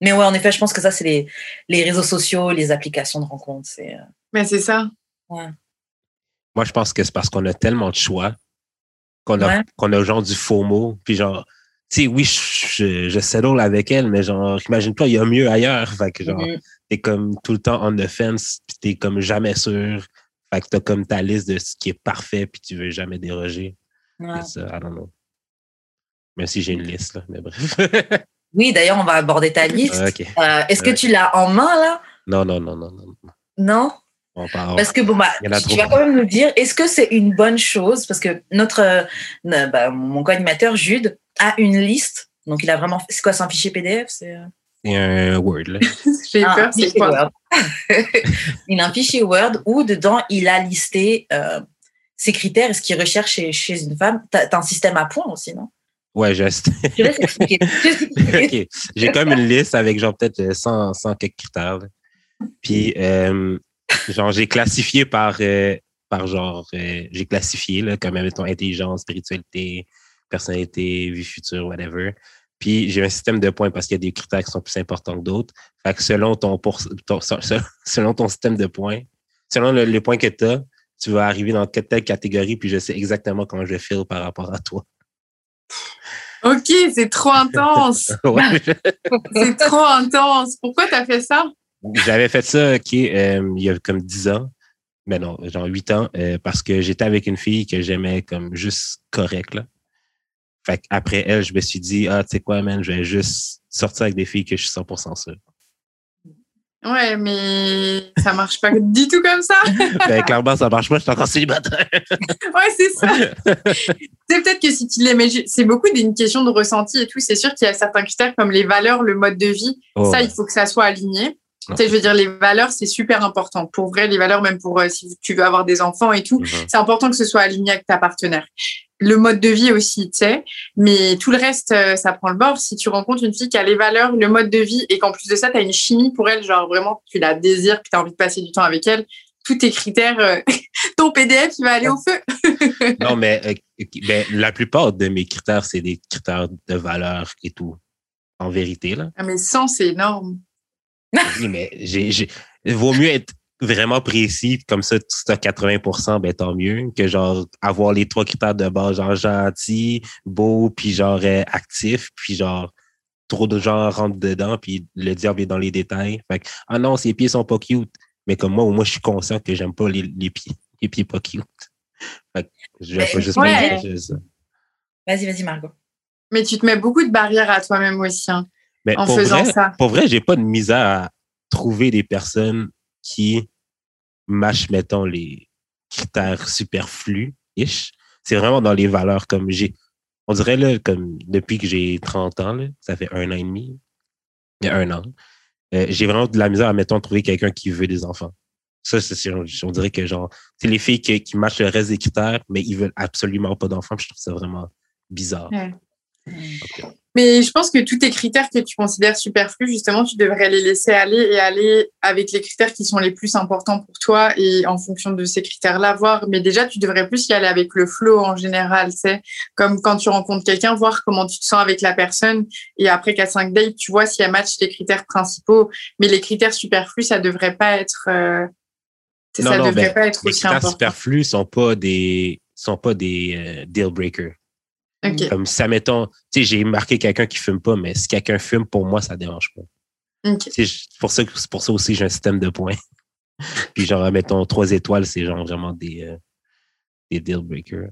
mais ouais, en effet, je pense que ça, c'est les, les réseaux sociaux, les applications de rencontres. C'est, euh, Mais c'est ça. Ouais. Moi, je pense que c'est parce qu'on a tellement de choix qu'on a, qu'on a genre du faux mot. Puis genre, tu sais, oui, je, je, settle avec elle, mais genre, imagine-toi, il y a mieux ailleurs. Fait que genre, mm-hmm. t'es comme tout le temps on the fence, puis t'es comme jamais sûr. Fait que t'as comme ta liste de ce qui est parfait, puis tu veux jamais déroger. Ouais. C'est ça, I don't know. Même si j'ai une liste, là, mais bref. Oui, d'ailleurs, on va aborder ta liste. Euh, est-ce que tu l'as en main là? Non, non, non, non, non. Non parce que bon bah, tu, vas quand même nous dire, est-ce que c'est une bonne chose? Parce que notre, euh, bah, mon co-animateur Jude a une liste. Donc il a vraiment, c'est quoi, c'est un fichier PDF C'est euh? un Word. J'ai ah, peur, c'est quoi Il a un fichier Word où dedans il a listé ses critères et ce qu'il recherche chez, chez une femme. Tu as, un système à points aussi, non? Ouais, juste. J'ai même une liste avec genre peut-être 100, 100 quelques critères. Puis, euh, genre, j'ai classifié par, euh, par genre, euh, j'ai classifié là, comme mettons intelligence, spiritualité, personnalité, vie future, whatever. Puis, j'ai un système de points parce qu'il y a des critères qui sont plus importants que d'autres. Fait que selon ton, pour, selon ton système de points, selon le, point que tu as, tu vas arriver dans telle catégorie, puis je sais exactement comment je file par rapport à toi. Ok, c'est trop intense. c'est trop intense. Pourquoi tu as fait ça? J'avais fait ça euh, il y a comme 10 ans. Mais non, genre 8 ans, euh, parce que j'étais avec une fille que j'aimais comme juste correct. Là. Fait après elle, je me suis dit, ah, tu sais quoi, man, je vais juste sortir avec des filles que je suis 100% sûr. Ouais, mais ça marche pas du tout comme ça. ben, clairement, ça marche pas, je suis encore célibataire. ouais, c'est ça. c'est peut-être que si tu l'aimais, c'est beaucoup d'une question de ressenti et tout. C'est sûr qu'il y a certains critères comme les valeurs, le mode de vie. Oh, ça, il faut que ça soit aligné. Tu sais, je veux dire, les valeurs, c'est super important. Pour vrai, les valeurs, même pour euh, si tu veux avoir des enfants et tout, mm-hmm. c'est important que ce soit aligné avec ta partenaire le mode de vie aussi, tu sais. Mais tout le reste, euh, ça prend le bord. Si tu rencontres une fille qui a les valeurs, le mode de vie, et qu'en plus de ça, tu as une chimie pour elle, genre vraiment, tu la désires, que tu as envie de passer du temps avec elle, tous tes critères, euh, ton PDF, il va aller au feu. non, mais ben, la plupart de mes critères, c'est des critères de valeur et tout. En vérité, là. Ah, mais 100, c'est énorme. Oui, mais j'ai, vaut mieux être vraiment précis, comme ça, tu as 80% ben tant mieux, que genre avoir les trois critères de base, genre gentil, beau, puis genre euh, actif, puis genre trop de gens rentrent dedans, puis le diable est dans les détails. Fait que, ah non, ses pieds sont pas cute. Mais comme moi, au moins, je suis conscient que j'aime pas les, les, pieds, les pieds pas cute. Fait que je vais pas juste ouais. ça. Vas-y, vas-y, Margot. Mais tu te mets beaucoup de barrières à toi-même aussi, hein, Mais en faisant ça. Pour vrai, j'ai pas de misère à trouver des personnes qui matchent, mettons, les critères superflus-ish. C'est vraiment dans les valeurs comme j'ai on dirait, là, comme depuis que j'ai 30 ans, là, ça fait un an et demi, il y a un an, euh, j'ai vraiment de la misère à, mettons, trouver quelqu'un qui veut des enfants. Ça, c'est, on dirait que, genre, c'est les filles qui, qui matchent le reste des critères, mais ils veulent absolument pas d'enfants. Je trouve ça vraiment bizarre. Mais je pense que tous tes critères que tu considères superflus, justement, tu devrais les laisser aller et aller avec les critères qui sont les plus importants pour toi et en fonction de ces critères-là, voir. Mais déjà, tu devrais plus y aller avec le flow en général, c'est comme quand tu rencontres quelqu'un, voir comment tu te sens avec la personne et après 4-5 dates, tu vois si elle match tes critères principaux. Mais les critères superflus, ça devrait pas être, euh, non, ça non, devrait ben, pas être les critères superflus sont pas des, sont pas des euh, deal breakers. Comme ça, mettons, tu sais, j'ai marqué quelqu'un qui fume pas, mais si quelqu'un fume, pour moi, ça ne dérange pas. C'est pour ça, pour ça aussi, j'ai un système de points. Puis genre, mettons, trois étoiles, c'est genre vraiment des, euh, des deal breakers.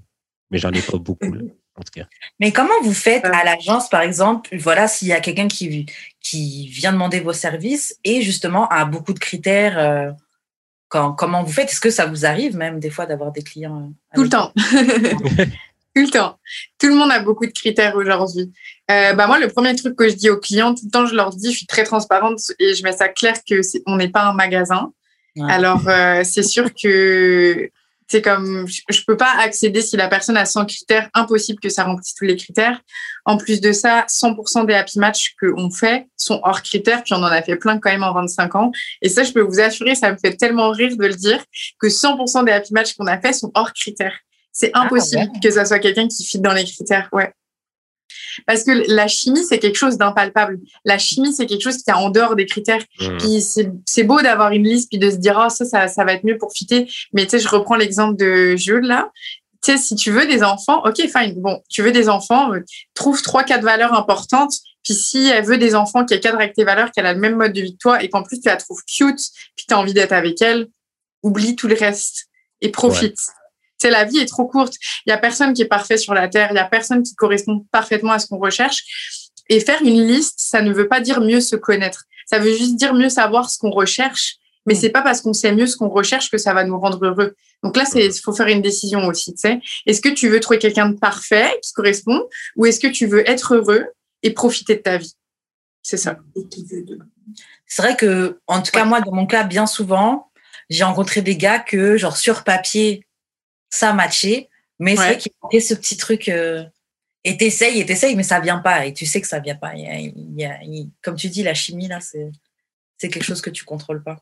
Mais j'en ai pas beaucoup, en tout cas. Mais comment vous faites à l'agence, par exemple, voilà, s'il y a quelqu'un qui, qui vient demander vos services et justement a beaucoup de critères, euh, quand, comment vous faites? Est-ce que ça vous arrive même des fois d'avoir des clients euh, Tout le temps. Tout le temps. Tout le monde a beaucoup de critères aujourd'hui. Euh, bah moi, le premier truc que je dis aux clients, tout le temps, je leur dis, je suis très transparente et je mets ça clair que on n'est pas un magasin. Alors, euh, c'est sûr que c'est comme, je peux pas accéder si la personne a 100 critères, impossible que ça remplisse tous les critères. En plus de ça, 100% des happy match qu'on fait sont hors critères, puis on en a fait plein quand même en 25 ans. Et ça, je peux vous assurer, ça me fait tellement rire de le dire, que 100% des happy match qu'on a fait sont hors critères. C'est ah, impossible que ça soit quelqu'un qui fit dans les critères. Ouais. Parce que la chimie, c'est quelque chose d'impalpable. La chimie, c'est quelque chose qui est en dehors des critères. Mmh. Puis c'est beau d'avoir une liste puis de se dire, oh, ça, ça, ça va être mieux pour fitter. Mais tu sais, je reprends l'exemple de Jules là. Tu sais, si tu veux des enfants, ok, fine. Bon, tu veux des enfants, euh, trouve trois, quatre valeurs importantes. Puis si elle veut des enfants qui cadrent avec tes valeurs, qu'elle a le même mode de vie que toi et qu'en plus tu la trouves cute, puis tu as envie d'être avec elle, oublie tout le reste et profite la vie est trop courte. Il y a personne qui est parfait sur la terre. Il y a personne qui correspond parfaitement à ce qu'on recherche. Et faire une liste, ça ne veut pas dire mieux se connaître. Ça veut juste dire mieux savoir ce qu'on recherche. Mais c'est pas parce qu'on sait mieux ce qu'on recherche que ça va nous rendre heureux. Donc là, c'est, faut faire une décision aussi, tu sais. Est-ce que tu veux trouver quelqu'un de parfait qui correspond ou est-ce que tu veux être heureux et profiter de ta vie? C'est ça. C'est vrai que, en tout cas, moi, dans mon cas, bien souvent, j'ai rencontré des gars que, genre, sur papier, ça matché, mais c'est vrai qu'il y a ce petit truc. Euh, et t'essayes et t'essayes, mais ça vient pas. Et tu sais que ça vient pas. comme tu dis, la chimie, là, c'est, c'est quelque chose que tu contrôles pas.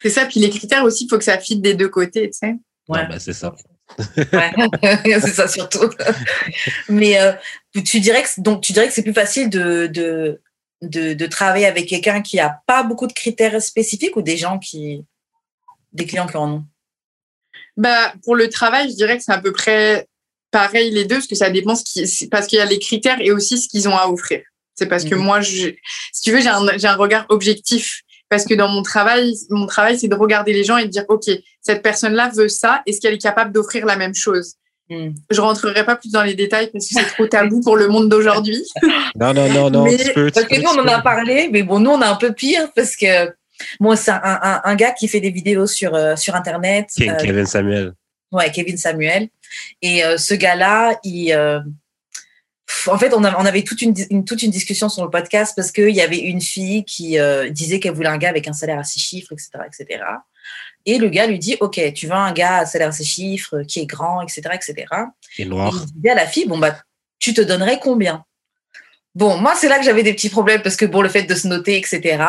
C'est ça. Puis les critères aussi, il faut que ça fitte des deux côtés, tu sais. Ouais. bah, c'est ça. c'est ça surtout. mais euh, tu dirais que donc tu dirais que c'est plus facile de, de, de, de travailler avec quelqu'un qui a pas beaucoup de critères spécifiques ou des gens qui des clients qui en ont? Bah, pour le travail, je dirais que c'est à peu près pareil les deux, parce que ça dépend ce qui, parce qu'il y a les critères et aussi ce qu'ils ont à offrir. C'est parce que mhm. moi, je, si tu veux, j'ai un, j'ai un regard objectif. Parce que dans mon travail, mon travail, c'est de regarder les gens et de dire, OK, cette personne-là veut ça. Est-ce qu'elle est capable d'offrir la même chose? Mm. Je rentrerai pas plus dans les détails parce que c'est trop tabou pour le monde d'aujourd'hui. non, non, non, non. parce que nous, on en a parlé, mais bon, nous, on a un peu pire parce que moi, c'est un, un, gars qui fait des vidéos sur, euh, sur Internet. Euh, Kevin Samuel. Ouais, Kevin Samuel. Et euh, ce gars-là, il, en fait, on, on avait toute une, toute une discussion sur le podcast parce qu'il y avait une fille qui disait qu'elle voulait un gars avec un salaire à six chiffres, etc., etc. Et le gars lui dit, OK, tu veux un gars à salaire à six chiffres, qui est grand, etc., etc. Et noir. Et il dit à la fille, bon, bah, tu te donnerais combien? Bon, moi, c'est là que j'avais des petits problèmes parce que, bon, le fait de se noter, etc.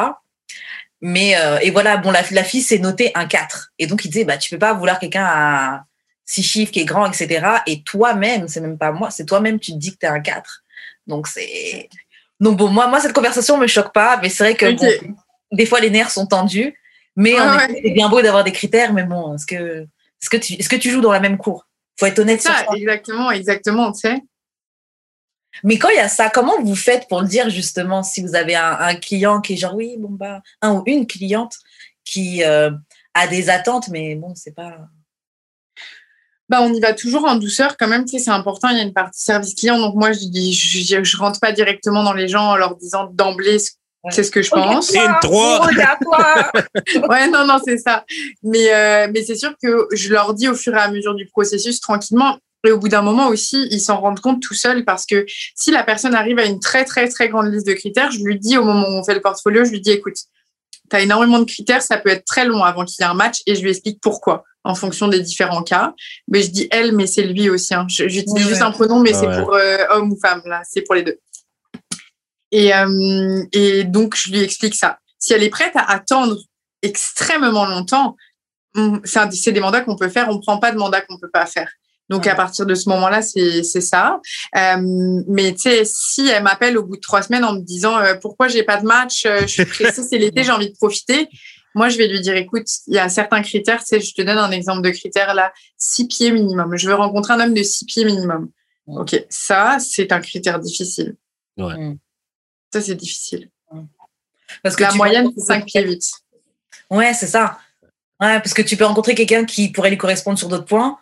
Mais euh, et voilà, bon, la, la fille s'est notée un 4. Et donc il disait, bah tu peux pas vouloir quelqu'un à six chiffres, qui est grand, etc. Et toi-même, c'est même pas moi, c'est toi-même, tu te dis que tu es un 4. Donc, c'est. Donc, bon, moi, moi, cette conversation me choque pas, mais c'est vrai que des fois, les nerfs sont tendus. Mais c'est bien beau d'avoir des critères, mais bon, est-ce que, est-ce que, tu, est-ce que tu joues dans la même cour? Faut être honnête ça, Exactement, exactement, tu sais. Mais quand il y a ça, comment vous faites pour le dire justement si vous avez un, client qui est genre oui, bon bah, un ou une cliente qui euh, a des attentes, mais bon, c'est pas. Bah, on y va toujours en douceur quand même. Tu sais, c'est important. Il y a une partie service client. Donc moi, je dis, je, je, rentre pas directement dans les gens en leur disant d'emblée c'est ce que je pense. Une trois. ouais, non, non, c'est ça. Mais, euh, mais c'est sûr que je leur dis au fur et à mesure du processus tranquillement. Et au bout d'un moment aussi, ils s'en rendent compte tout seuls parce que si la personne arrive à une très, très, très grande liste de critères, je lui dis au moment où on fait le portfolio, je lui dis, écoute, tu as énormément de critères, ça peut être très long avant qu'il y ait un match et je lui explique pourquoi en fonction des différents cas. Mais je dis elle, mais c'est lui aussi. Hein. J'utilise juste un pronom, mais c'est pour euh, homme ou femme, là, c'est pour les deux. Et, euh, et donc, je lui explique ça. Si elle est prête à attendre extrêmement longtemps, c'est des mandats qu'on peut faire, on ne prend pas de mandats qu'on ne peut pas faire. Donc à partir de ce moment-là, c'est ça. Euh, mais tu sais, si elle m'appelle au bout de trois semaines en me disant euh, pourquoi j'ai pas de match, euh, je suis pressée, c'est l'été, j'ai envie de profiter. Moi, je vais lui dire écoute, il y a certains critères. Tu sais, je te donne un exemple de critère là, six pieds minimum. Je veux rencontrer un homme de six pieds minimum. Ok, ça c'est un critère difficile. Ouais. Mm. Ça, c'est difficile. Parce que la moyenne, c'est 5 pieds 8. Ouais, c'est ça. Ouais, parce que tu peux rencontrer quelqu'un qui pourrait lui correspondre sur d'autres points,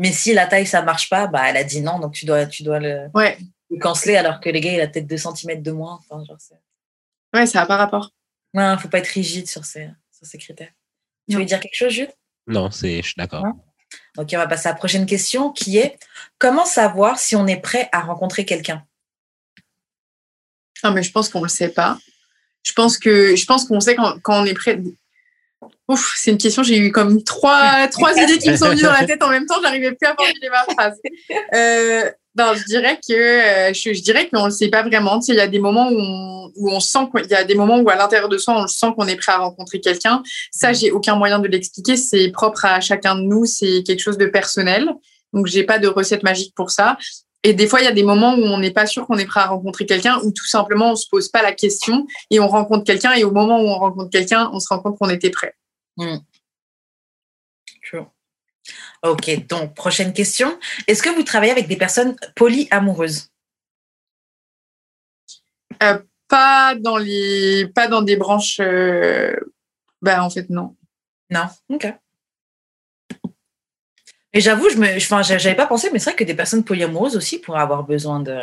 mais si la taille, ça marche pas, bah, elle a dit non, donc tu dois, tu dois le, ouais. canceler alors que les gars, il a peut-être 2 cm de moins. Enfin, genre, ouais, ça n'a pas rapport. Ouais, faut pas être rigide sur ces, sur ces critères. Tu veux dire quelque chose, Jude? Non, je suis d'accord. Ok, on va passer à la prochaine question qui est comment savoir si on est prêt à rencontrer quelqu'un? Ah, mais je pense qu'on ne le sait pas. Je pense que je pense qu'on sait quand, quand, on est prêt. Ouf, c'est une question. J'ai eu comme trois, trois idées qui me sont venues dans la tête en même temps. J'arrivais plus à formuler ma phrase. Euh, non, je dirais que euh, je, je, dirais qu'on le sait pas vraiment. Tu sais, il y a des moments où on, où on sent qu'il y a des moments où à l'intérieur de soi on sent qu'on est prêt à rencontrer quelqu'un. Ça, j'ai aucun moyen de l'expliquer. C'est propre à chacun de nous. C'est quelque chose de personnel. Donc, j'ai pas de recette magique pour ça. Et des fois, il y a des moments où on n'est pas sûr qu'on est prêt à rencontrer quelqu'un, ou tout simplement on se pose pas la question et on rencontre quelqu'un. Et au moment où on rencontre quelqu'un, on se rend compte qu'on était prêt. Hmm. Ok, donc prochaine question. Est-ce que vous travaillez avec des personnes polyamoureuses? Euh, Pas dans les, pas dans des branches. Euh, ben, en fait, non. Non. Ok. Et j'avoue, je me, enfin, j'avais pas pensé, mais c'est vrai que des personnes polyamoureuses aussi pourraient avoir besoin de,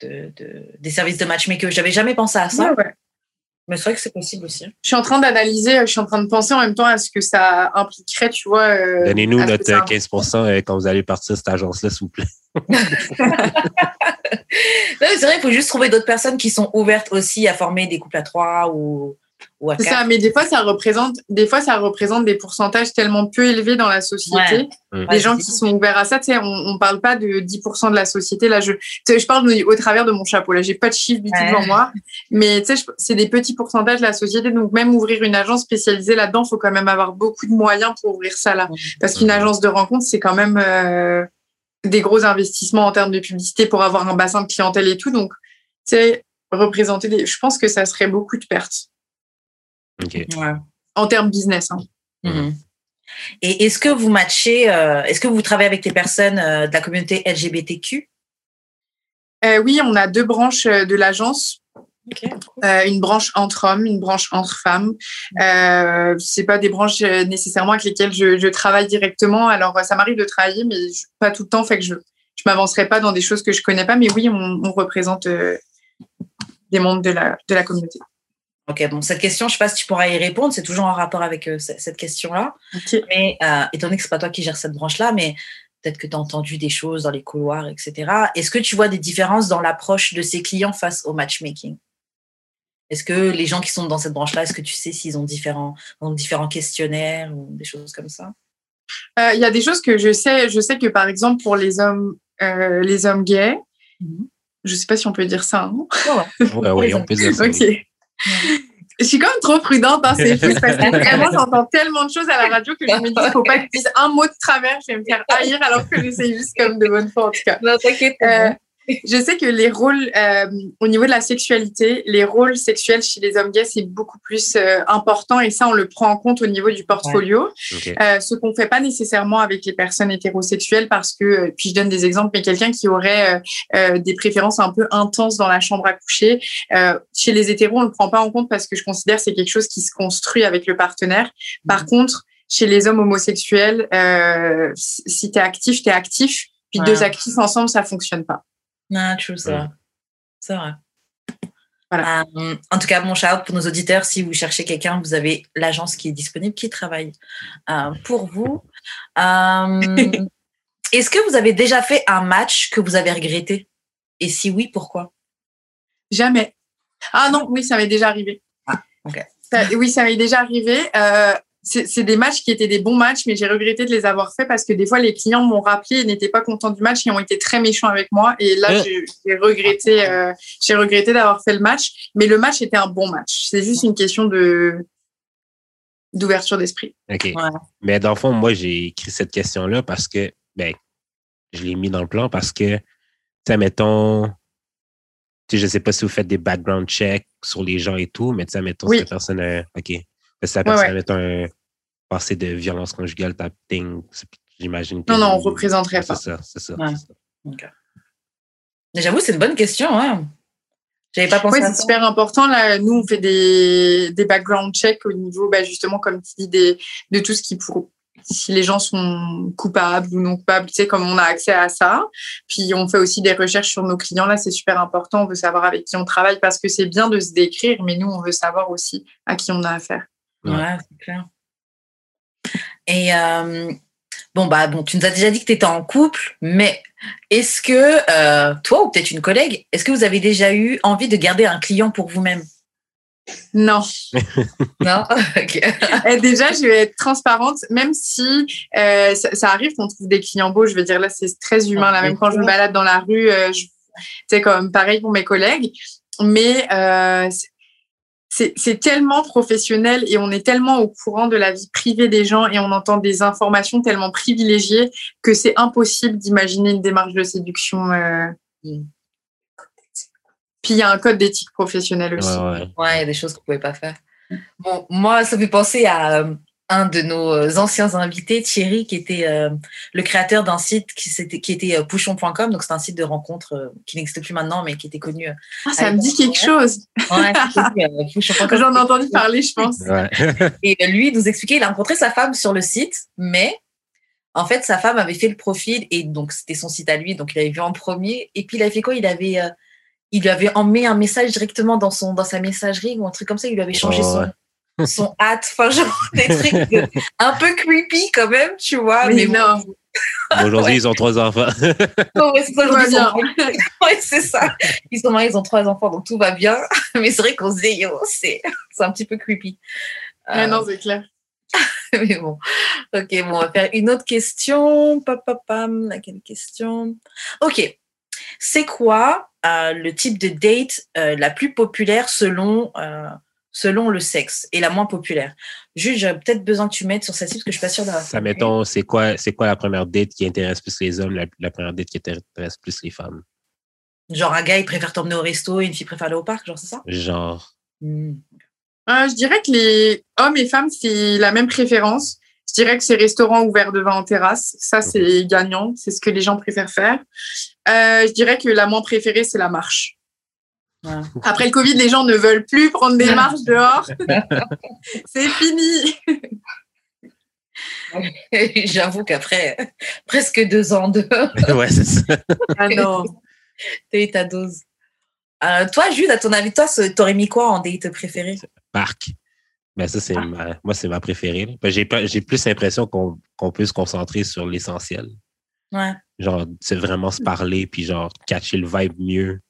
de, des services de matchmaker. J'avais jamais pensé à ça. Mais c'est vrai que c'est possible aussi. Je suis en train d'analyser, je suis en train de penser en même temps à ce que ça impliquerait, tu vois. Euh, Donnez-nous notre 15% euh, quand vous allez partir de cette agence-là, s'il vous plaît. c'est vrai, il faut juste trouver d'autres personnes qui sont ouvertes aussi à former des couples à trois ou c'est ça, mais des fois, ça représente, des fois, ça représente des pourcentages tellement peu élevés dans la société. Les gens qui sont ouverts à ça, tu sais, on, on parle pas de 10% de la société. Là, je, je parle au travers de mon chapeau. Là, j'ai pas de chiffre du tout devant moi, mais tu sais, c'est des petits pourcentages de la société. Donc, même ouvrir une agence spécialisée là-dedans, faut quand même avoir beaucoup de moyens pour ouvrir ça là. Parce qu'une agence de rencontre, c'est quand même euh, des gros investissements en termes de publicité pour avoir un bassin de clientèle et tout. Donc, tu sais, représenter des, je pense que ça serait beaucoup de pertes. En termes business. Hein. Mhm. Et est-ce que vous matchez, euh, est-ce que vous travaillez avec des personnes euh, de la communauté LGBTQ euh, Oui, on a deux branches de l'agence. une branche entre hommes, une branche entre femmes. Euh, c'est pas des branches nécessairement avec lesquelles je, travaille directement. Alors, ça m'arrive de travailler, mais pas tout le temps. Fait que je je m'avancerai pas dans des choses que je connais pas. Mais oui, on, représente des membres de la, de la communauté. Ok, bon, cette question, je ne sais pas si tu pourras y répondre, c'est toujours en rapport avec euh, cette question-là. Mais euh, étant donné que ce n'est pas toi qui gères cette branche-là, mais peut-être que tu as entendu des choses dans les couloirs, etc. Est-ce que tu vois des différences dans l'approche de ces clients face au matchmaking? Est-ce que les gens qui sont dans cette branche-là, est-ce que tu sais s'ils ont différents, différents questionnaires ou des choses comme ça? Euh, Il y a des choses que je sais. Je sais que par exemple pour les hommes, les hommes gays, mhm. je ne sais pas si on peut dire ça. Hein oui, on peut dire ça. ok. Je suis comme trop prudente dans ces choses parce que vraiment, j'entends tellement de choses à la radio que je me dis, il faut pas que je dise un mot de travers, je vais me faire haïr alors que j'essaie juste comme de bonne foi en tout cas. Non, t'inquiète. Euh, je sais que les rôles, euh, au niveau de la sexualité, les rôles sexuels chez les hommes gays, c'est beaucoup plus euh, important et ça, on le prend en compte au niveau du portfolio. Euh, ce qu'on fait pas nécessairement avec les personnes hétérosexuelles parce que, euh, puis je donne des exemples, mais quelqu'un qui aurait euh, euh, des préférences un peu intenses dans la chambre à coucher, euh, chez les hétéros, on le prend pas en compte parce que je considère que c'est quelque chose qui se construit avec le partenaire. Par contre, chez les hommes homosexuels, euh, si si t'es actif, t'es actif. Puis Ouais. deux actifs ensemble, ça fonctionne pas. Non, true, c'est vrai. C'est vrai. Voilà. Euh, en tout cas, mon shout pour nos auditeurs, si vous cherchez quelqu'un, vous avez l'agence qui est disponible, qui travaille euh, pour vous. Euh, Est-ce que vous avez déjà fait un match que vous avez regretté? Et si oui, pourquoi? Jamais. Ah non, oui, ça m'est déjà arrivé. Ah, ok. Ça- oui, ça m'est déjà arrivé. C'est des matchs qui étaient des bons matchs, mais j'ai regretté de les avoir faits parce que des fois, les clients m'ont rappelé et n'étaient pas contents du match et ont été très méchants avec moi. Et là, Euh. j'ai regretté, euh, j'ai regretté d'avoir fait le match. Mais le match était un bon match. C'est juste une question de d'ouverture d'esprit. OK. Ouais. Mais dans le fond, moi, j'ai écrit cette question-là parce que, ben, je l'ai mis dans le plan parce que, tu sais, mettons, tu je sais pas si vous faites des background checks sur les gens et tout, mais tu sais, mettons, Oui. si la personne a, OK. Si la personne ouais. a, passé de violence conjugale, tapping, j'imagine que. Non, non, on représenterait Ouais, pas. C'est ça, c'est ça. Ouais. c'est ça. Mais J'avoue, c'est une bonne question. Hein. J'avais pas pensé c'est super important. Là, nous, on fait des, des background checks au niveau, bah, justement, comme tu dis, des, de tout ce qui pour si les gens sont coupables ou non coupables, tu sais, comme on a accès à ça. Puis on fait aussi des recherches sur nos clients. Là, c'est super important. On veut savoir avec qui on travaille parce que c'est bien de se décrire, mais nous, on veut savoir aussi à qui on a affaire. Ouais. Ouais, c'est clair. Et euh, bon, bah, bon, tu nous as déjà dit que tu étais en couple, mais est-ce que euh, toi ou peut-être une collègue, est-ce que vous avez déjà eu envie de garder un client pour vous-même? Non. Non? Et déjà, je vais être transparente, même si euh, ça, ça arrive qu'on trouve des clients beaux. Je veux dire, là, c'est très humain. Là, même quand je me balade dans la rue, euh, je- c'est comme pareil pour mes collègues. Mais euh, c'est- tellement professionnel et on est tellement au courant de la vie privée des gens et on entend des informations tellement privilégiées que c'est impossible d'imaginer une démarche de séduction. euh. Mm. Puis il y a un code d'éthique professionnelle aussi. Ouais, ouais. Ouais, il y a des choses qu'on pouvait pas faire. Bon, moi, ça me fait penser à euh, un de nos euh, anciens invités, Thierry, qui était euh, le créateur d'un site qui, s'était- qui était euh, pouchon.com. Donc, c'est un site de rencontre euh, qui n'existe plus maintenant, mais qui était connu. euh, Ah, ça me dit quelque chose. Ouais, était, euh. J'en ai entendu parler, je pense. Ouais. Et euh, lui, il nous expliquait, il a rencontré sa femme sur le site, mais en fait, sa femme avait fait le profil et donc c'était son site à lui, donc il avait vu en premier. Et puis il avait fait quoi? Il avait, euh, il lui avait emmené un message directement dans son, dans sa messagerie ou un truc comme ça. Il lui avait changé Oh, son, son hâte, enfin genre des trucs de- un peu creepy quand même, tu vois. Mais bon. non. Aujourd'hui, ils ont trois enfants. Non, ouais, c'est ça, ils sont. Ouais, c'est ça. Ils sont mariés, ils ont trois enfants, donc tout va bien. Mais c'est vrai qu'on se dit, yo, c'est c'est un petit peu creepy. Ouais, Euh, non, c'est clair. Mais bon, ok, bon, on va faire une autre question. Pam, pam, pam, laquelle question? Ok, c'est quoi euh, le type de date euh, la plus populaire selon, euh, selon le sexe et la moins populaire Juste, j'aurais peut-être besoin que tu m'aides sur celle-ci parce que je suis pas sûre d'avoir. Ça, mettons, c'est quoi, c'est quoi la première date qui intéresse plus les hommes, la, la première date qui intéresse plus les femmes? Genre, un gars, il préfère t'emmener au resto et une fille préfère aller au parc, genre, c'est ça? Genre, Hmm. Euh, je dirais que les hommes et femmes, c'est la même préférence. Je dirais que c'est restaurant ou verre de vin en terrasse. Ça, c'est gagnant. C'est ce que les gens préfèrent faire. Euh, je dirais que la moins préférée, c'est la marche. Ouais. Après le Covid, les gens ne veulent plus prendre des marches dehors. c'est fini. J'avoue qu'après presque deux ans de. ouais, c'est ça. Ah non. T'as eu ta dose. Euh, toi, Jude, à ton avis, toi, t'aurais mis quoi en date préféré? Parc. Ben, ça, Ah. c'est ma, moi, c'est ma préférée. Ben, j'ai, plus l'impression qu'on, qu'on peut se concentrer sur l'essentiel. Ouais. Genre, c'est vraiment se parler, puis genre, catcher le vibe mieux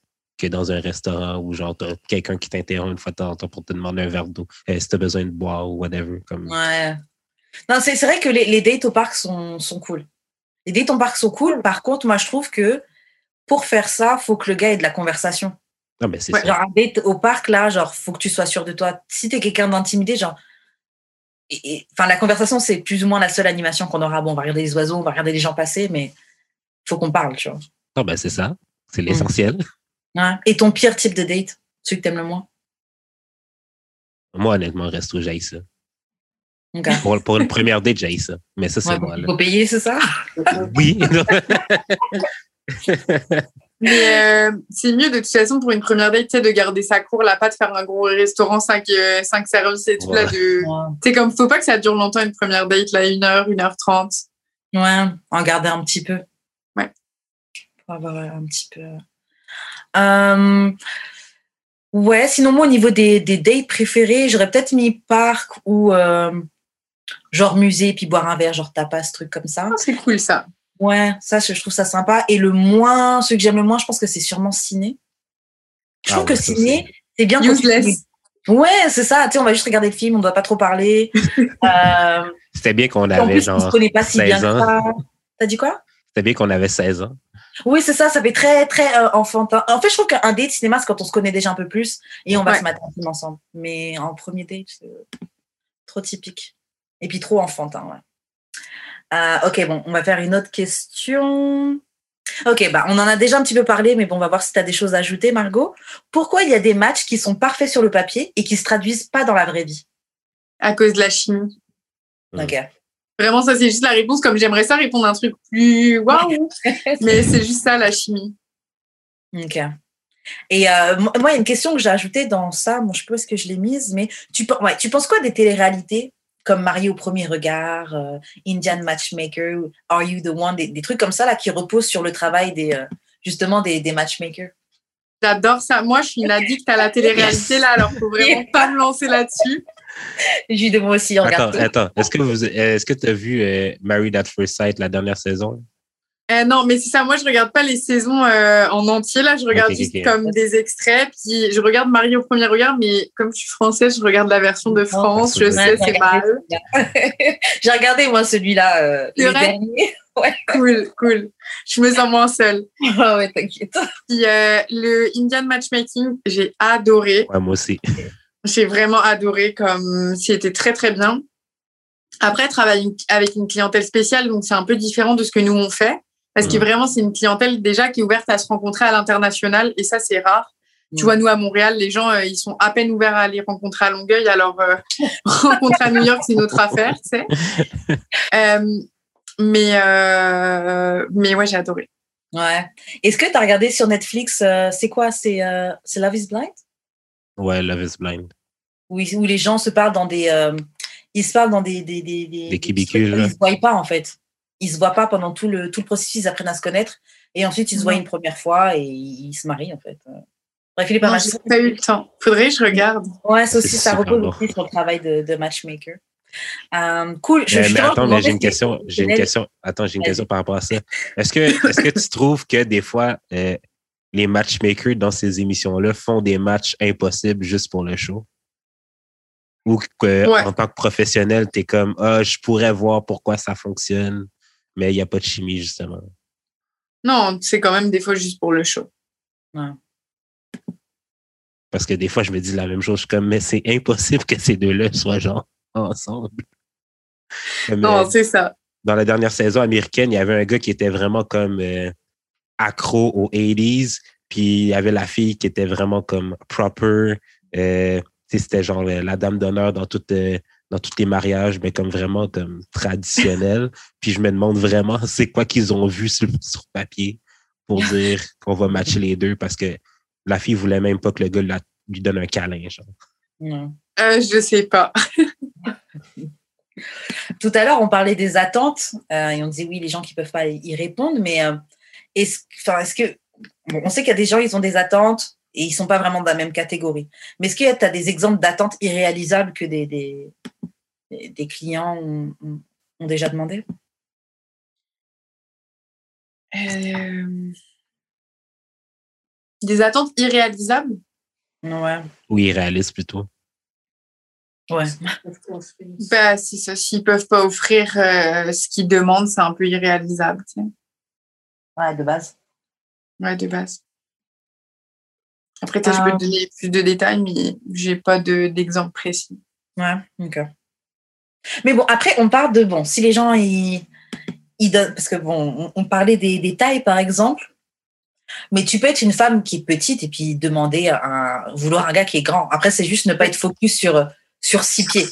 que dans un restaurant où genre, t'as quelqu'un qui t'interrompt une fois de temps en temps pour te demander un verre d'eau, euh, si t'as besoin de boire ou whatever. Comme... Ouais. Non, c'est vrai que les, les dates au parc sont, sont cool. Les dates au parc sont cool. Par contre, moi, je trouve que pour faire ça, faut que le gars ait de la conversation. Non, mais c'est Ouais, ça. genre un date au parc, là, genre, faut que tu sois sûr de toi. Si t'es quelqu'un d'intimidé, genre. Enfin, la conversation, c'est plus ou moins la seule animation qu'on aura. Bon, on va regarder les oiseaux, on va regarder les gens passer, mais faut qu'on parle, tu vois. Non, ben c'est ça. Mm. C'est l'essentiel. Ouais. Et ton pire type de date, celui que t'aimes le moins? Moi, honnêtement, resto, j'ai ça. Pour, pour une première date, j'ai ça. Mais ça, c'est Ouais, moi. il faut payer, c'est ça? Oui. Mais euh, c'est mieux de toute façon pour une première date, de garder ça court, là, pas de faire un gros restaurant 5 cinq services et tout. Là, de... C'est comme, faut pas que ça dure longtemps une première date, là, une heure, une heure trente. Ouais, en garder un petit peu. Ouais. Pour avoir un petit peu. Euh, Ouais, sinon, moi, au niveau des, des dates préférées, j'aurais peut-être mis parc ou euh, genre musée, puis boire un verre, genre tapas, truc comme ça. Ah, c'est cool, ça. Ouais, ça, je je trouve ça sympa. Et le moins, celui que j'aime le moins, je pense que c'est sûrement ciné. Je Ah trouve ouais, que ciné, c'est bien. quand tu- Useless. Ouais, c'est ça. Tu sais, on va juste regarder le film, on ne doit pas trop parler. euh, C'était bien qu'on en avait plus, on se genre. connaît pas si 16 bien que ans. ça. T'as dit quoi? C'était bien qu'on avait 16 ans. Oui, c'est ça, ça fait très, très euh, enfantin. En fait, je trouve qu'un date cinéma, c'est quand on se connaît déjà un peu plus et on va Ouais. se mettre un film ensemble. Mais en premier date, c'est trop typique. Et puis trop enfantin, ouais. Euh, ok, bon, on va faire une autre question. Ok, bah, on en a déjà un petit peu parlé, mais bon, on va voir si tu as des choses à ajouter, Margot. Pourquoi il y a des matchs qui sont parfaits sur le papier et qui se traduisent pas dans la vraie vie? À cause de la chimie. Mm. Ok. Vraiment, ça, c'est juste la réponse. Comme j'aimerais ça répondre à un truc plus waouh. Mais c'est juste ça, la chimie. Ok. Et euh, moi, il y a une question que j'ai ajoutée dans ça. Bon, je sais pas est-ce que je l'ai mise, mais tu, ouais, tu penses quoi des téléréalités? Comme Marie au premier regard, euh, Indian Matchmaker, Are You the One, des, des trucs comme ça là qui reposent sur le travail des euh, justement des, des matchmakers. J'adore ça. Moi, je suis une addict à la télé-réalité, là, alors faut vraiment pas me lancer là-dessus. J'ai de moi aussi, on regarde. attends. Est-ce que vous, est-ce que tu as vu euh, Married at First Sight la dernière saison? Euh, non, mais c'est ça. Moi, je regarde pas les saisons euh, en entier. Là, je regarde juste comme des extraits. Puis je regarde Marie au premier regard, mais comme je suis française, je regarde la version de France. Je sais, c'est mal. J'ai regardé moi celui-là, euh, le dernier. Cool, cool. Je me sens moins seule. Ah ouais, t'inquiète. Puis euh, le Indian Matchmaking, j'ai adoré. Ouais, moi aussi. J'ai vraiment adoré comme c'était très très bien. Après, travailler avec une clientèle spéciale, donc c'est un peu différent de ce que nous on fait. Parce que Mhm. vraiment, c'est une clientèle déjà qui est ouverte à se rencontrer à l'international et ça, c'est rare. Tu Mhm. vois, nous à Montréal, les gens, euh, ils sont à peine ouverts à aller rencontrer à Longueuil. Alors, euh, rencontrer à New York, c'est notre affaire, tu sais. Euh, mais, mais ouais, j'ai adoré. Ouais. Est-ce que tu as regardé sur Netflix, c'est quoi? C'est c'est Love is Blind? Ouais, Love is Blind. où, les gens se parlent dans des euh, ils se parlent dans des des des, des, Des cubicules, ils se voient pas en fait ils se voient pas pendant tout le tout le processus ils apprennent à se connaître et ensuite ils se voient une première fois et ils, se marient en fait bref il est pas Non, mal j'ai pas eu le temps. Faudrait que je regarde. ouais ça aussi ça repose aussi sur le travail de, de matchmaker Euh, cool Je- Mais, je mais te attends, mais j'ai une question. J'ai une question. Attends, j'ai une question par rapport à ça. Est-ce que, est-ce que tu trouves que des fois, euh, les matchmakers dans ces émissions-là font des matchs impossibles juste pour le show? Ou que, Ouais. en tant que professionnel, tu es comme, ah, je pourrais voir pourquoi ça fonctionne, mais il n'y a pas de chimie, justement. Non, c'est quand même des fois juste pour le show. Parce que des fois, je me dis la même chose. Je suis comme, mais c'est impossible que ces deux-là soient genre ensemble. Non, c'est ça. dans la dernière saison américaine, il y avait un gars qui était vraiment comme euh, accro aux 80s, puis il y avait la fille qui était vraiment comme proper. euh, tu sais, c'était genre euh, la dame d'honneur dans euh, dans tous les mariages, mais comme vraiment comme traditionnel. puis je me demande vraiment c'est quoi qu'ils ont vu sur, sur papier pour dire qu'on va matcher les deux parce que la fille voulait même pas que le gars la- lui donne un câlin. Genre. Ouais. Euh, je sais pas. Tout à l'heure, on parlait des attentes euh, et on disait oui, les gens qui peuvent pas y répondre, mais euh, est-ce, enfin, est-ce que bon, on sait qu'il y a des gens, ils ont des attentes et ils sont pas vraiment de la même catégorie. Mais est-ce que tu as des exemples d'attentes irréalisables que des, des, des clients ont, ont- déjà demandé? Euh, Des attentes irréalisables? Ouais, Ou irréaliste plutôt. ouais. bah, si ça, s'ils peuvent pas offrir euh, ce qu'ils demandent, c'est un peu irréalisable. tu sais. Ouais, de base. Ouais, de base. Après, je peux te donner plus de détails, mais j'ai pas d'exemple précis. Ouais, ok. Mais bon, après, on parle de bon, si les gens ils, ils donnent, parce que bon, on, parlait des, des, tailles par exemple, mais tu peux être une femme qui est petite et puis demander un, vouloir un gars qui est grand. Après, c'est juste ne pas être focus sur sur six pieds.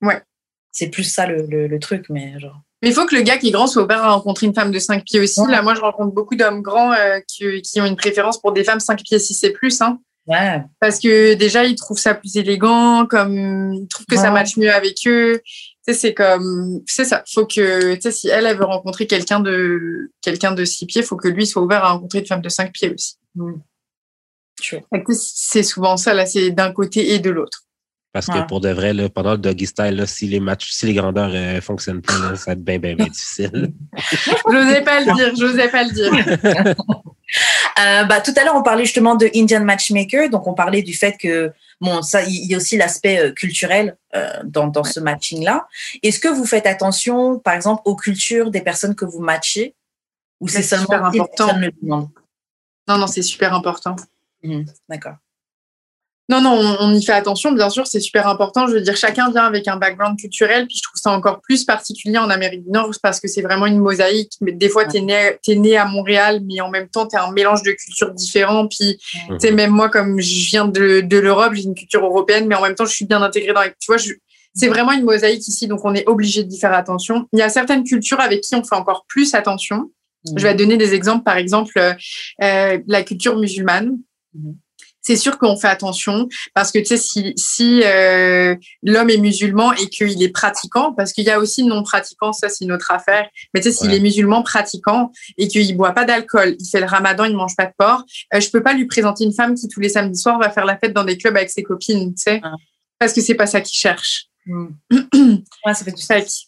Ouais. C'est plus ça le, le, truc, mais genre. Mais il faut que le gars qui est grand soit ouvert à rencontrer une femme de 5 pieds aussi. Là, moi, je rencontre beaucoup d'hommes grands euh, qui, qui, ont une préférence pour des femmes 5 pieds 6 et plus. Hein. Ouais. Parce que déjà, ils trouvent ça plus élégant, comme ils trouvent que ça matche mieux avec eux. Tu sais, c'est comme, c'est ça. Faut que, tu sais, si elle, elle veut rencontrer quelqu'un de, quelqu'un de 6 pieds, faut que lui soit ouvert à rencontrer une femme de 5 pieds aussi. Mm. C'est souvent ça, là, c'est d'un côté et de l'autre. Parce que pour de vrai, là, pendant le doggy style, si les matchs, si les grandeurs ne euh, fonctionnent pas, ça va être bien, bien, bien difficile. j'osais pas le dire, j'osais pas le dire. euh, bah, tout à l'heure, on parlait justement de Indian Matchmaker, donc on parlait du fait que bon, ça, il y a aussi l'aspect euh, culturel euh, dans, dans ce matching-là. Est-ce que vous faites attention, par exemple, aux cultures des personnes que vous matchez, ou c'est seulement important le Non, non, c'est super important. Mmh, d'accord. Non, non, on, y fait attention, bien sûr, c'est super important. Je veux dire, chacun vient avec un background culturel, puis je trouve ça encore plus particulier en Amérique du Nord parce que c'est vraiment une mosaïque. Mais des fois, tu es né, es né à Montréal, mais en même temps, tu es un mélange de cultures différents. Puis, tu sais, même moi, comme je viens de, de l'Europe, j'ai une culture européenne, mais en même temps, je suis bien intégrée dans. Tu vois, c'est vraiment une mosaïque ici, donc on est obligé d'y faire attention. Il y a certaines cultures avec qui on fait encore plus attention. Je vais donner des exemples, par exemple, euh, la culture musulmane. Mmh c'est sûr qu'on fait attention parce que tu sais si si euh, l'homme est musulman et qu'il est pratiquant parce qu'il y a aussi non pratiquant ça c'est une autre affaire mais tu sais s'il est musulman pratiquant et qu'il boit pas d'alcool il fait le ramadan il mange pas de porc euh, je peux pas lui présenter une femme qui tous les samedis soirs va faire la fête dans des clubs avec ses copines tu sais ah. parce que c'est pas ça qu'il cherche hmm. ouais, ça fait du sens.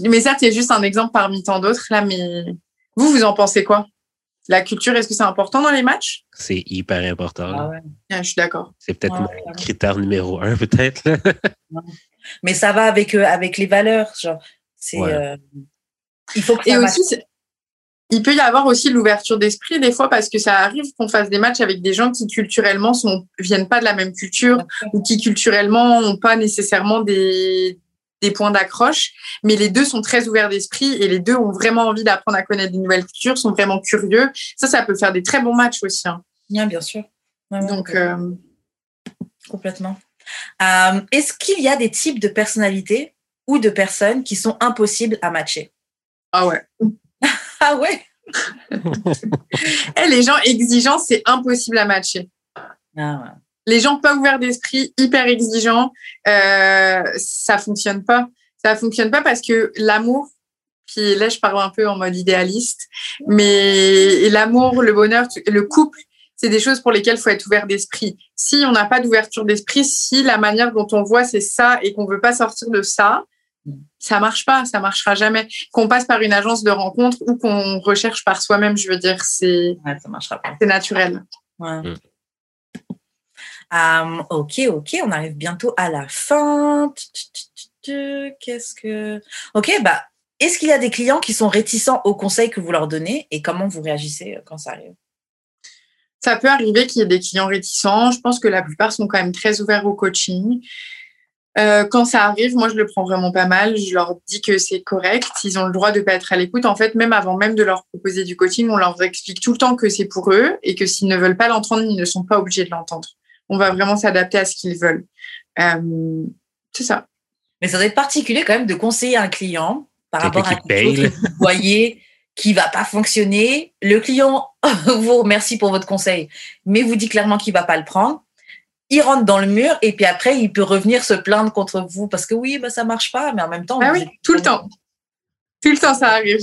mais ça c'est juste un exemple parmi tant d'autres là mais vous vous en pensez quoi? La culture, est-ce que c'est important dans les matchs? C'est hyper important. Ah ah, je suis d'accord. C'est peut-être mon critère numéro un, peut-être. Mais ça va avec, euh, avec les valeurs. Genre, c'est, euh, il faut que Et aussi, il peut y avoir aussi l'ouverture d'esprit des fois parce que ça arrive qu'on fasse des matchs avec des gens qui culturellement sont viennent pas de la même culture ou qui culturellement n'ont pas nécessairement des, des points d'accroche, mais les deux sont très ouverts d'esprit et les deux ont vraiment envie d'apprendre à connaître de nouvelles cultures, sont vraiment curieux. Ça, ça peut faire des très bons matchs aussi. Hein. Bien, bien sûr. Donc, euh, complètement. Euh, est-ce qu'il y a des types de personnalités ou de personnes qui sont impossibles à matcher? Ah ouais. ah ouais? Eh, les gens exigeants, c'est impossible à matcher. Ah ouais les gens pas ouverts d'esprit, hyper exigeants, euh, ça fonctionne pas. Ça fonctionne pas parce que l'amour, puis là je parle un peu en mode idéaliste, mais l'amour, le bonheur, le couple, c'est des choses pour lesquelles il faut être ouvert d'esprit. Si on n'a pas d'ouverture d'esprit, si la manière dont on voit c'est ça et qu'on veut pas sortir de ça, ça marche pas, ça marchera jamais. Qu'on passe par une agence de rencontre ou qu'on recherche par soi-même, je veux dire, c'est ça marchera pas. C'est naturel. Ouais. Mm. Ok, ok, on arrive bientôt à la fin. Qu'est-ce que. Ok, bah, est-ce qu'il y a des clients qui sont réticents aux conseils que vous leur donnez et comment vous réagissez euh, quand ça arrive? Ça peut arriver qu'il y ait des clients réticents. Je pense que la plupart sont quand même très ouverts au coaching. Euh, quand ça arrive, moi, je le prends vraiment pas mal. Je leur dis que c'est correct. Ils ont le droit de ne pas être à l'écoute. En fait, même avant même de leur proposer du coaching, on leur explique tout le temps que c'est pour eux et que s'ils ne veulent pas l'entendre, ils ne sont pas obligés de l'entendre on va vraiment s'adapter à ce qu'ils veulent. Euh, c'est ça. Mais ça doit être particulier quand même de conseiller un client par rapport à quelque chose que vous voyez qui va pas fonctionner. Le client vous remercie pour votre conseil, mais vous dit clairement qu'il va pas le prendre. Il rentre dans le mur et puis après, il peut revenir se plaindre contre vous parce que oui, bah, ça marche pas, mais en même temps. Ah oui, tout le temps. Tout le temps, ça arrive.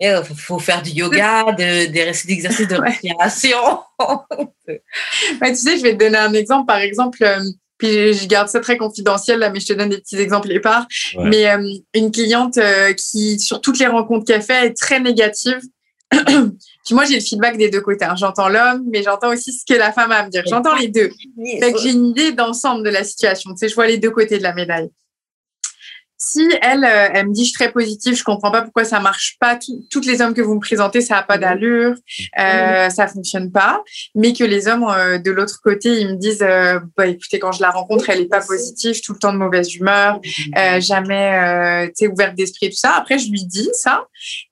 Il euh, faut faire du yoga, de, des exercices de respiration. tu sais, je vais te donner un exemple. Par exemple, euh, puis je garde ça très confidentiel là, mais je te donne des petits exemples et part. Mais euh, une cliente qui, sur toutes les rencontres qu'elle fait, est très négative. puis moi, j'ai le feedback des deux côtés. Hein. J'entends l'homme, mais j'entends aussi ce que la femme a à me dire. J'entends les deux. j'ai une idée d'ensemble de la situation. Tu sais, je vois les deux côtés de la médaille. Si elle, euh, elle me dit je suis très positive, je comprends pas pourquoi ça marche pas. Tout- Toutes les hommes que vous me présentez, ça a pas d'allure, euh, ça fonctionne pas. Mais que les hommes euh, de l'autre côté, ils me disent euh, bah écoutez, quand je la rencontre, elle est pas positive, tout le temps de mauvaise humeur, euh, jamais euh, tu sais ouverte d'esprit et tout ça. Après, je lui dis ça,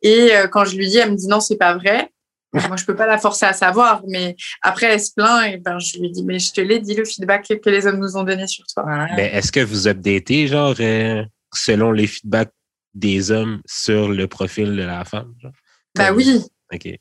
et euh, quand je lui dis, elle me dit non, c'est pas vrai. Moi, je peux pas la forcer à savoir, mais après, elle se plaint et ben je lui dis mais je te l'ai dit le feedback que les hommes nous ont donné sur toi. Mais est-ce que vous updatez, genre, euh, selon les feedbacks des hommes sur le profil de la femme? genre? Bah Comme- oui. OK. Tu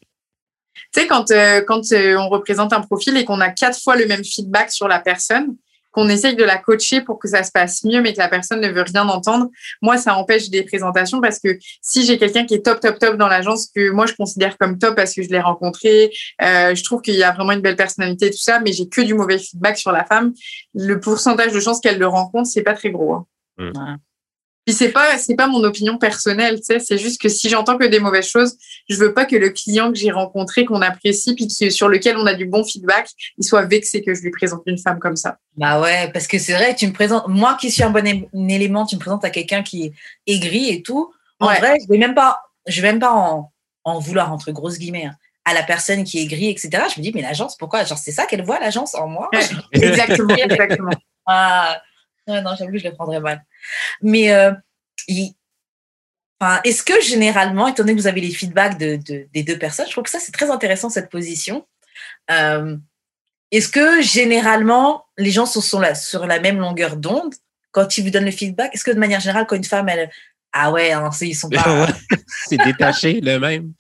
sais, quand, euh, quand euh, on représente un profil et qu'on a quatre fois le même feedback sur la personne, qu'on essaye de la coacher pour que ça se passe mieux, mais que la personne ne veut rien entendre, moi, ça empêche des présentations parce que si j'ai quelqu'un qui est top, top, top dans l'agence, que moi, je considère comme top parce que je l'ai rencontré, euh, je trouve qu'il y a vraiment une belle personnalité tout ça, mais j'ai que du mauvais feedback sur la femme, le pourcentage de chances qu'elle le rencontre, c'est pas très gros. hein. Mm. Ouais. Puis c'est pas c'est pas mon opinion personnelle, tu sais, c'est juste que si j'entends que des mauvaises choses, je veux pas que le client que j'ai rencontré, qu'on apprécie, puis qui, sur lequel on a du bon feedback, il soit vexé que je lui présente une femme comme ça. Bah ouais, parce que c'est vrai, tu me présentes, moi qui suis un bon élément, tu me présentes à quelqu'un qui est aigri et tout. En Ouais. vrai, je vais même pas, je vais même pas en, en vouloir entre grosses guillemets hein, à la personne qui est aigrie, etc. Je me dis mais l'agence, pourquoi? Genre c'est ça qu'elle voit l'agence en moi? Exactement, exactement. Ah, non, j'avoue, je le prendrais mal. Mais euh, il- enfin, est-ce que généralement, étant donné que vous avez les feedbacks de, de- des deux personnes, je trouve que ça, c'est très intéressant, cette position. Euh, est-ce que généralement, les gens sont, sont là, sur la même longueur d'onde quand ils vous donnent le feedback? Est-ce que de manière générale, quand une femme, elle. Ah ouais, hein, c'est- ils sont pas. C'est détaché, le même.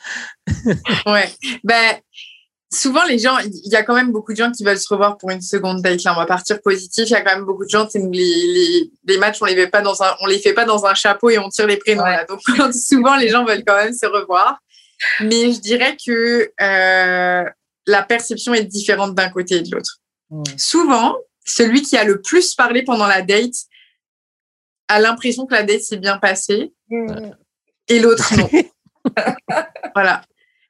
Ouais. Ben, souvent, les gens, il y a quand même beaucoup de gens qui veulent se revoir pour une seconde date. Là, on va partir positif. Il y a quand même beaucoup de gens, les, les, les matchs, on les fait pas dans un, on les fait pas dans un chapeau et on tire les prénoms. Ouais. Là. Donc, souvent, les gens veulent quand même se revoir. Mais je dirais que euh, la perception est différente d'un côté et de l'autre. Souvent, celui qui a le plus parlé pendant la date a l'impression que la date s'est bien passée et l'autre non. voilà.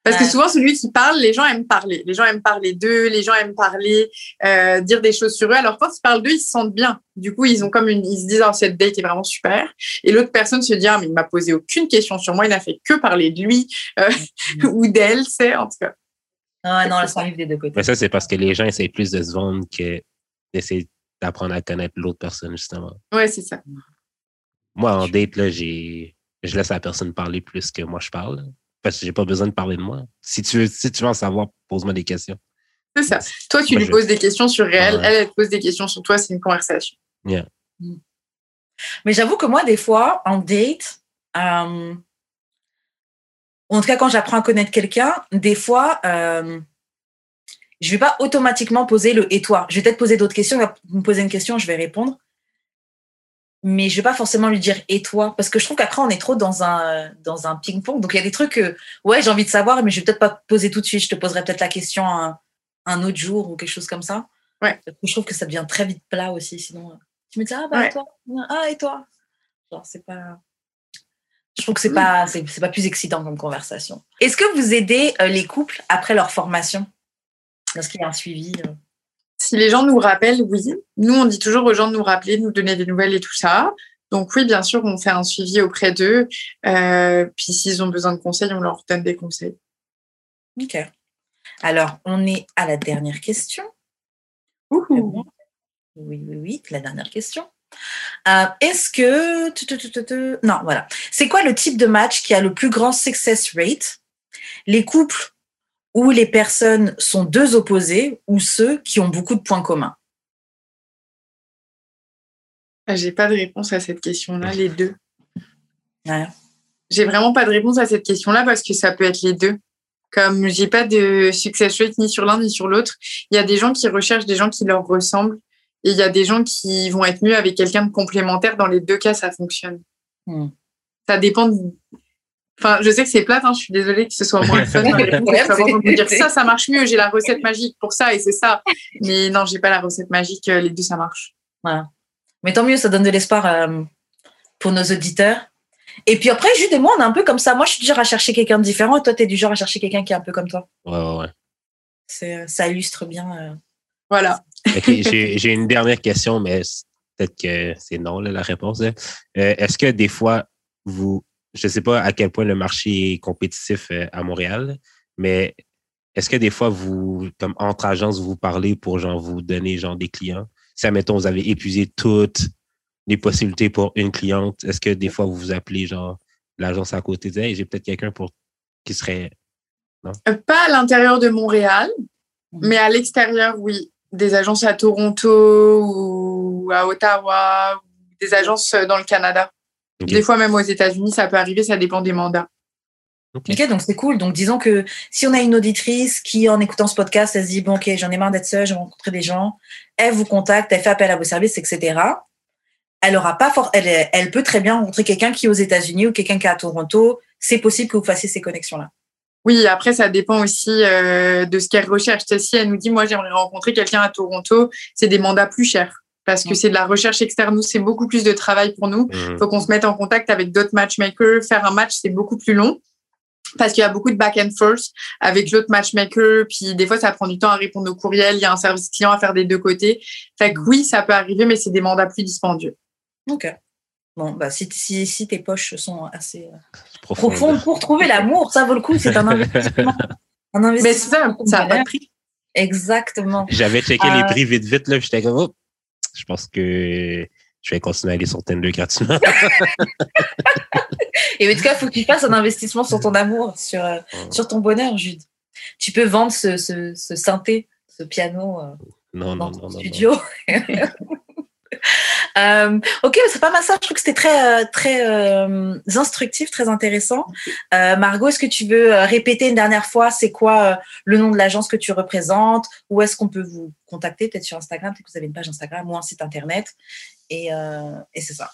Parce que souvent, celui qui parle, les gens aiment parler. Les gens aiment parler d'eux, les gens aiment parler, euh, dire des choses sur eux. Alors, quand ils parlent d'eux, ils se sentent bien. Du coup, ils ont comme une, ils se disent, oh, cette date est vraiment super. Et l'autre personne se dit, ah, mais il m'a posé aucune question sur moi, il n'a fait que parler de lui euh, ou d'elle, c'est en tout cas. Ah non, ça arrive des deux côtés. Mais ça, c'est parce que les gens essaient plus de se vendre que d'essayer d'apprendre à connaître l'autre personne, justement. Ouais, c'est ça. Moi, en date, là, j'ai, je laisse la personne parler plus que moi je parle. Parce que j'ai pas besoin de parler de moi. Si tu veux, si tu veux en savoir, pose-moi des questions. C'est ça. Toi, tu Moi, lui je- poses des questions sur elle, Ouais. elle, elle te pose des questions sur toi, c'est une conversation. Mais j'avoue que moi, des fois, en date, euh, en tout cas, quand j'apprends à connaître quelqu'un, des fois, euh, je vais pas automatiquement poser le et toi. Je vais peut-être poser d'autres questions. Il va me poser une question, je vais répondre. Mais je vais pas forcément lui dire et toi? Parce que je trouve qu'après, on est trop dans un, dans un ping-pong. Donc, il y a des trucs que, ouais, j'ai envie de savoir, mais je vais peut-être pas poser tout de suite. Je te poserai peut-être la question un, un autre jour ou quelque chose comme ça. Ouais. Je trouve que ça devient très vite plat aussi. Sinon, euh, tu me dis, ah, bah, Ouais. et toi? Ah, et toi? Genre, c'est pas. Je trouve que c'est pas, c'est, c'est pas plus excitant comme conversation. Est-ce que vous aidez euh, les couples après leur formation? Lorsqu'il y a un suivi euh, Si les gens nous rappellent, oui. Nous, on dit toujours aux gens de nous rappeler, de nous donner des nouvelles et tout ça. Donc oui, bien sûr, on fait un suivi auprès d'eux. Euh, puis s'ils ont besoin de conseils, on leur donne des conseils. Ok. Alors, on est à la dernière question. Ouhou. Oui, oui, oui, la dernière question. Euh, Est-ce que... Non, voilà. C'est quoi le type de match qui a le plus grand success rate? Les couples où les personnes sont deux opposés ou ceux qui ont beaucoup de points communs Ah, J'ai pas de réponse à cette question-là, les deux. Ouais. J'ai vraiment pas de réponse à cette question-là parce que ça peut être les deux. Comme j'ai pas de success rate ni sur l'un ni sur l'autre, il y a des gens qui recherchent des gens qui leur ressemblent et il y a des gens qui vont être mieux avec quelqu'un de complémentaire. Dans les deux cas, ça fonctionne. Hmm. Ça dépend. Enfin, je sais que c'est plate, hein, je suis désolée que ce soit moins fun. peut dire ça, ça marche mieux, j'ai la recette magique pour ça et c'est ça. Mais non, j'ai pas la recette magique, euh, les deux, ça marche. Mais tant mieux, ça donne de l'espoir euh, pour nos auditeurs. Et puis après, Jude et moi, on est un peu comme ça. Moi, je suis du genre à chercher quelqu'un de différent et toi, tu es du genre à chercher quelqu'un qui est un peu comme toi. Ouais, ouais, ouais. C'est- Ça illustre bien. euh. Voilà. J'ai une dernière question, mais peut-être que c'est non, la réponse. Hein. Est-ce que des fois, vous, je ne sais pas à quel point le marché est compétitif à Montréal, mais est-ce que des fois, vous, comme entre agences, vous parlez pour genre vous donner genre des clients? Si, admettons, vous avez épuisé toutes les possibilités pour une cliente, est-ce que des fois, vous vous appelez genre l'agence à côté de hey, j'ai peut-être quelqu'un pour qui serait. Non? Euh, pas à l'intérieur de Montréal, mmh. mais à l'extérieur, oui. Des agences à Toronto ou à Ottawa, des agences euh, dans le Canada. Des fois, même aux États-Unis, ça peut arriver, ça dépend des mandats. Ok, donc c'est cool. Donc disons que si on a une auditrice qui, en écoutant ce podcast, elle se dit bon, ok, j'en ai marre d'être seule, j'ai rencontré des gens, elle vous contacte, elle fait appel à vos services, etc. Elle aura pas elle, elle peut très bien rencontrer quelqu'un qui est aux États-Unis ou quelqu'un qui est à Toronto. C'est possible que vous fassiez ces connexions-là. Oui, après ça dépend aussi euh, de ce qu'elle recherche. Si elle nous dit moi j'aimerais rencontrer quelqu'un à Toronto, c'est des mandats plus chers parce que c'est de la recherche externe. Nous, c'est beaucoup plus de travail pour nous. Il mm. faut qu'on se mette en contact avec d'autres matchmakers. Faire un match, c'est beaucoup plus long parce qu'il y a beaucoup de back and forth avec l'autre matchmaker, puis des fois ça prend du temps à répondre aux courriels, il y a un service client à faire des deux côtés. Fait que oui, ça peut arriver, mais c'est des mandats plus dispendieux. Ok. Bon, bah si, si, si tes poches sont assez euh, profondes pour trouver l'amour, ça vaut le coup, c'est un investissement. un investissement mais c'est ça, ça n'a pas de prix. Exactement. J'avais checké les euh, prix vite vite, là, j'étais comme, oh, je pense que je vais continuer à aller sur Tinder gratuitement. Et en tout cas, il faut que tu fasses un investissement sur ton amour, sur, euh, sur ton bonheur, Jude. Tu peux vendre ce, ce, ce synthé, ce piano euh, non, dans non, ton studio. Euh, ok, c'est pas mal ça. Je trouve que c'était très, très instructif, très intéressant. Margot, est-ce que tu veux répéter une dernière fois c'est quoi le nom de l'agence que tu représentes? Où est-ce qu'on peut vous contacter? Peut-être sur Instagram, peut-être que vous avez une page Instagram ou un site internet. Et, et c'est ça.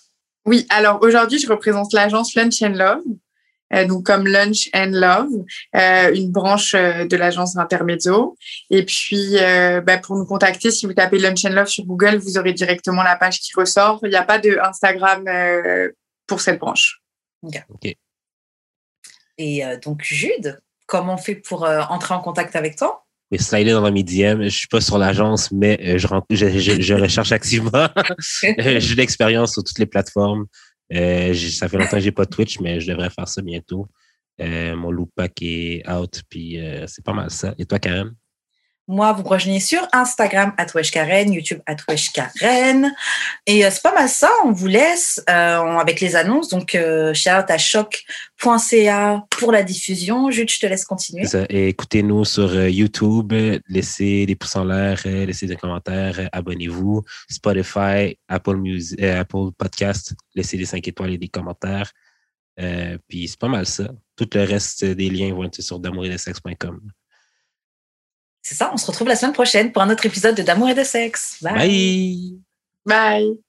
Oui, alors aujourd'hui, je représente l'agence Lunch and Love, euh, donc comme Lunch and Love, euh, une branche euh, de l'agence Intermezzo. Et puis, bah, pour nous contacter, si vous tapez Lunch and Love sur Google, vous aurez directement la page qui ressort. Il n'y a pas de Instagram pour cette branche. Ok. Et donc, Jude, comment on fait pour entrer en contact avec toi? Mais slider dans mes DM. Je suis pas sur l'agence, mais euh, je, je, je, recherche activement. Euh, j'ai de l'expérience sur toutes les plateformes. Euh, ça fait longtemps que j'ai pas Twitch, mais je devrais faire ça bientôt. Euh, mon loop pack est out, puis c'est pas mal ça. Et toi, Karen? Moi, vous me rejoignez sur Instagram, Karen, YouTube, Karen. Et euh, c'est pas mal ça. On vous laisse euh, avec les annonces. Donc, euh, shout à choc.ca pour la diffusion. Jude, je te laisse continuer. Écoutez-nous sur YouTube. Laissez des pouces en l'air, laissez des commentaires, abonnez-vous. Spotify, Apple, Music, Apple Podcast, laissez des 5 étoiles et des commentaires. puis c'est pas mal ça. Tout le reste des liens vont être sur d'amouridesexe.com. C'est ça, on se retrouve la semaine prochaine pour un autre épisode de D'amour et de sexe. Bye. Bye.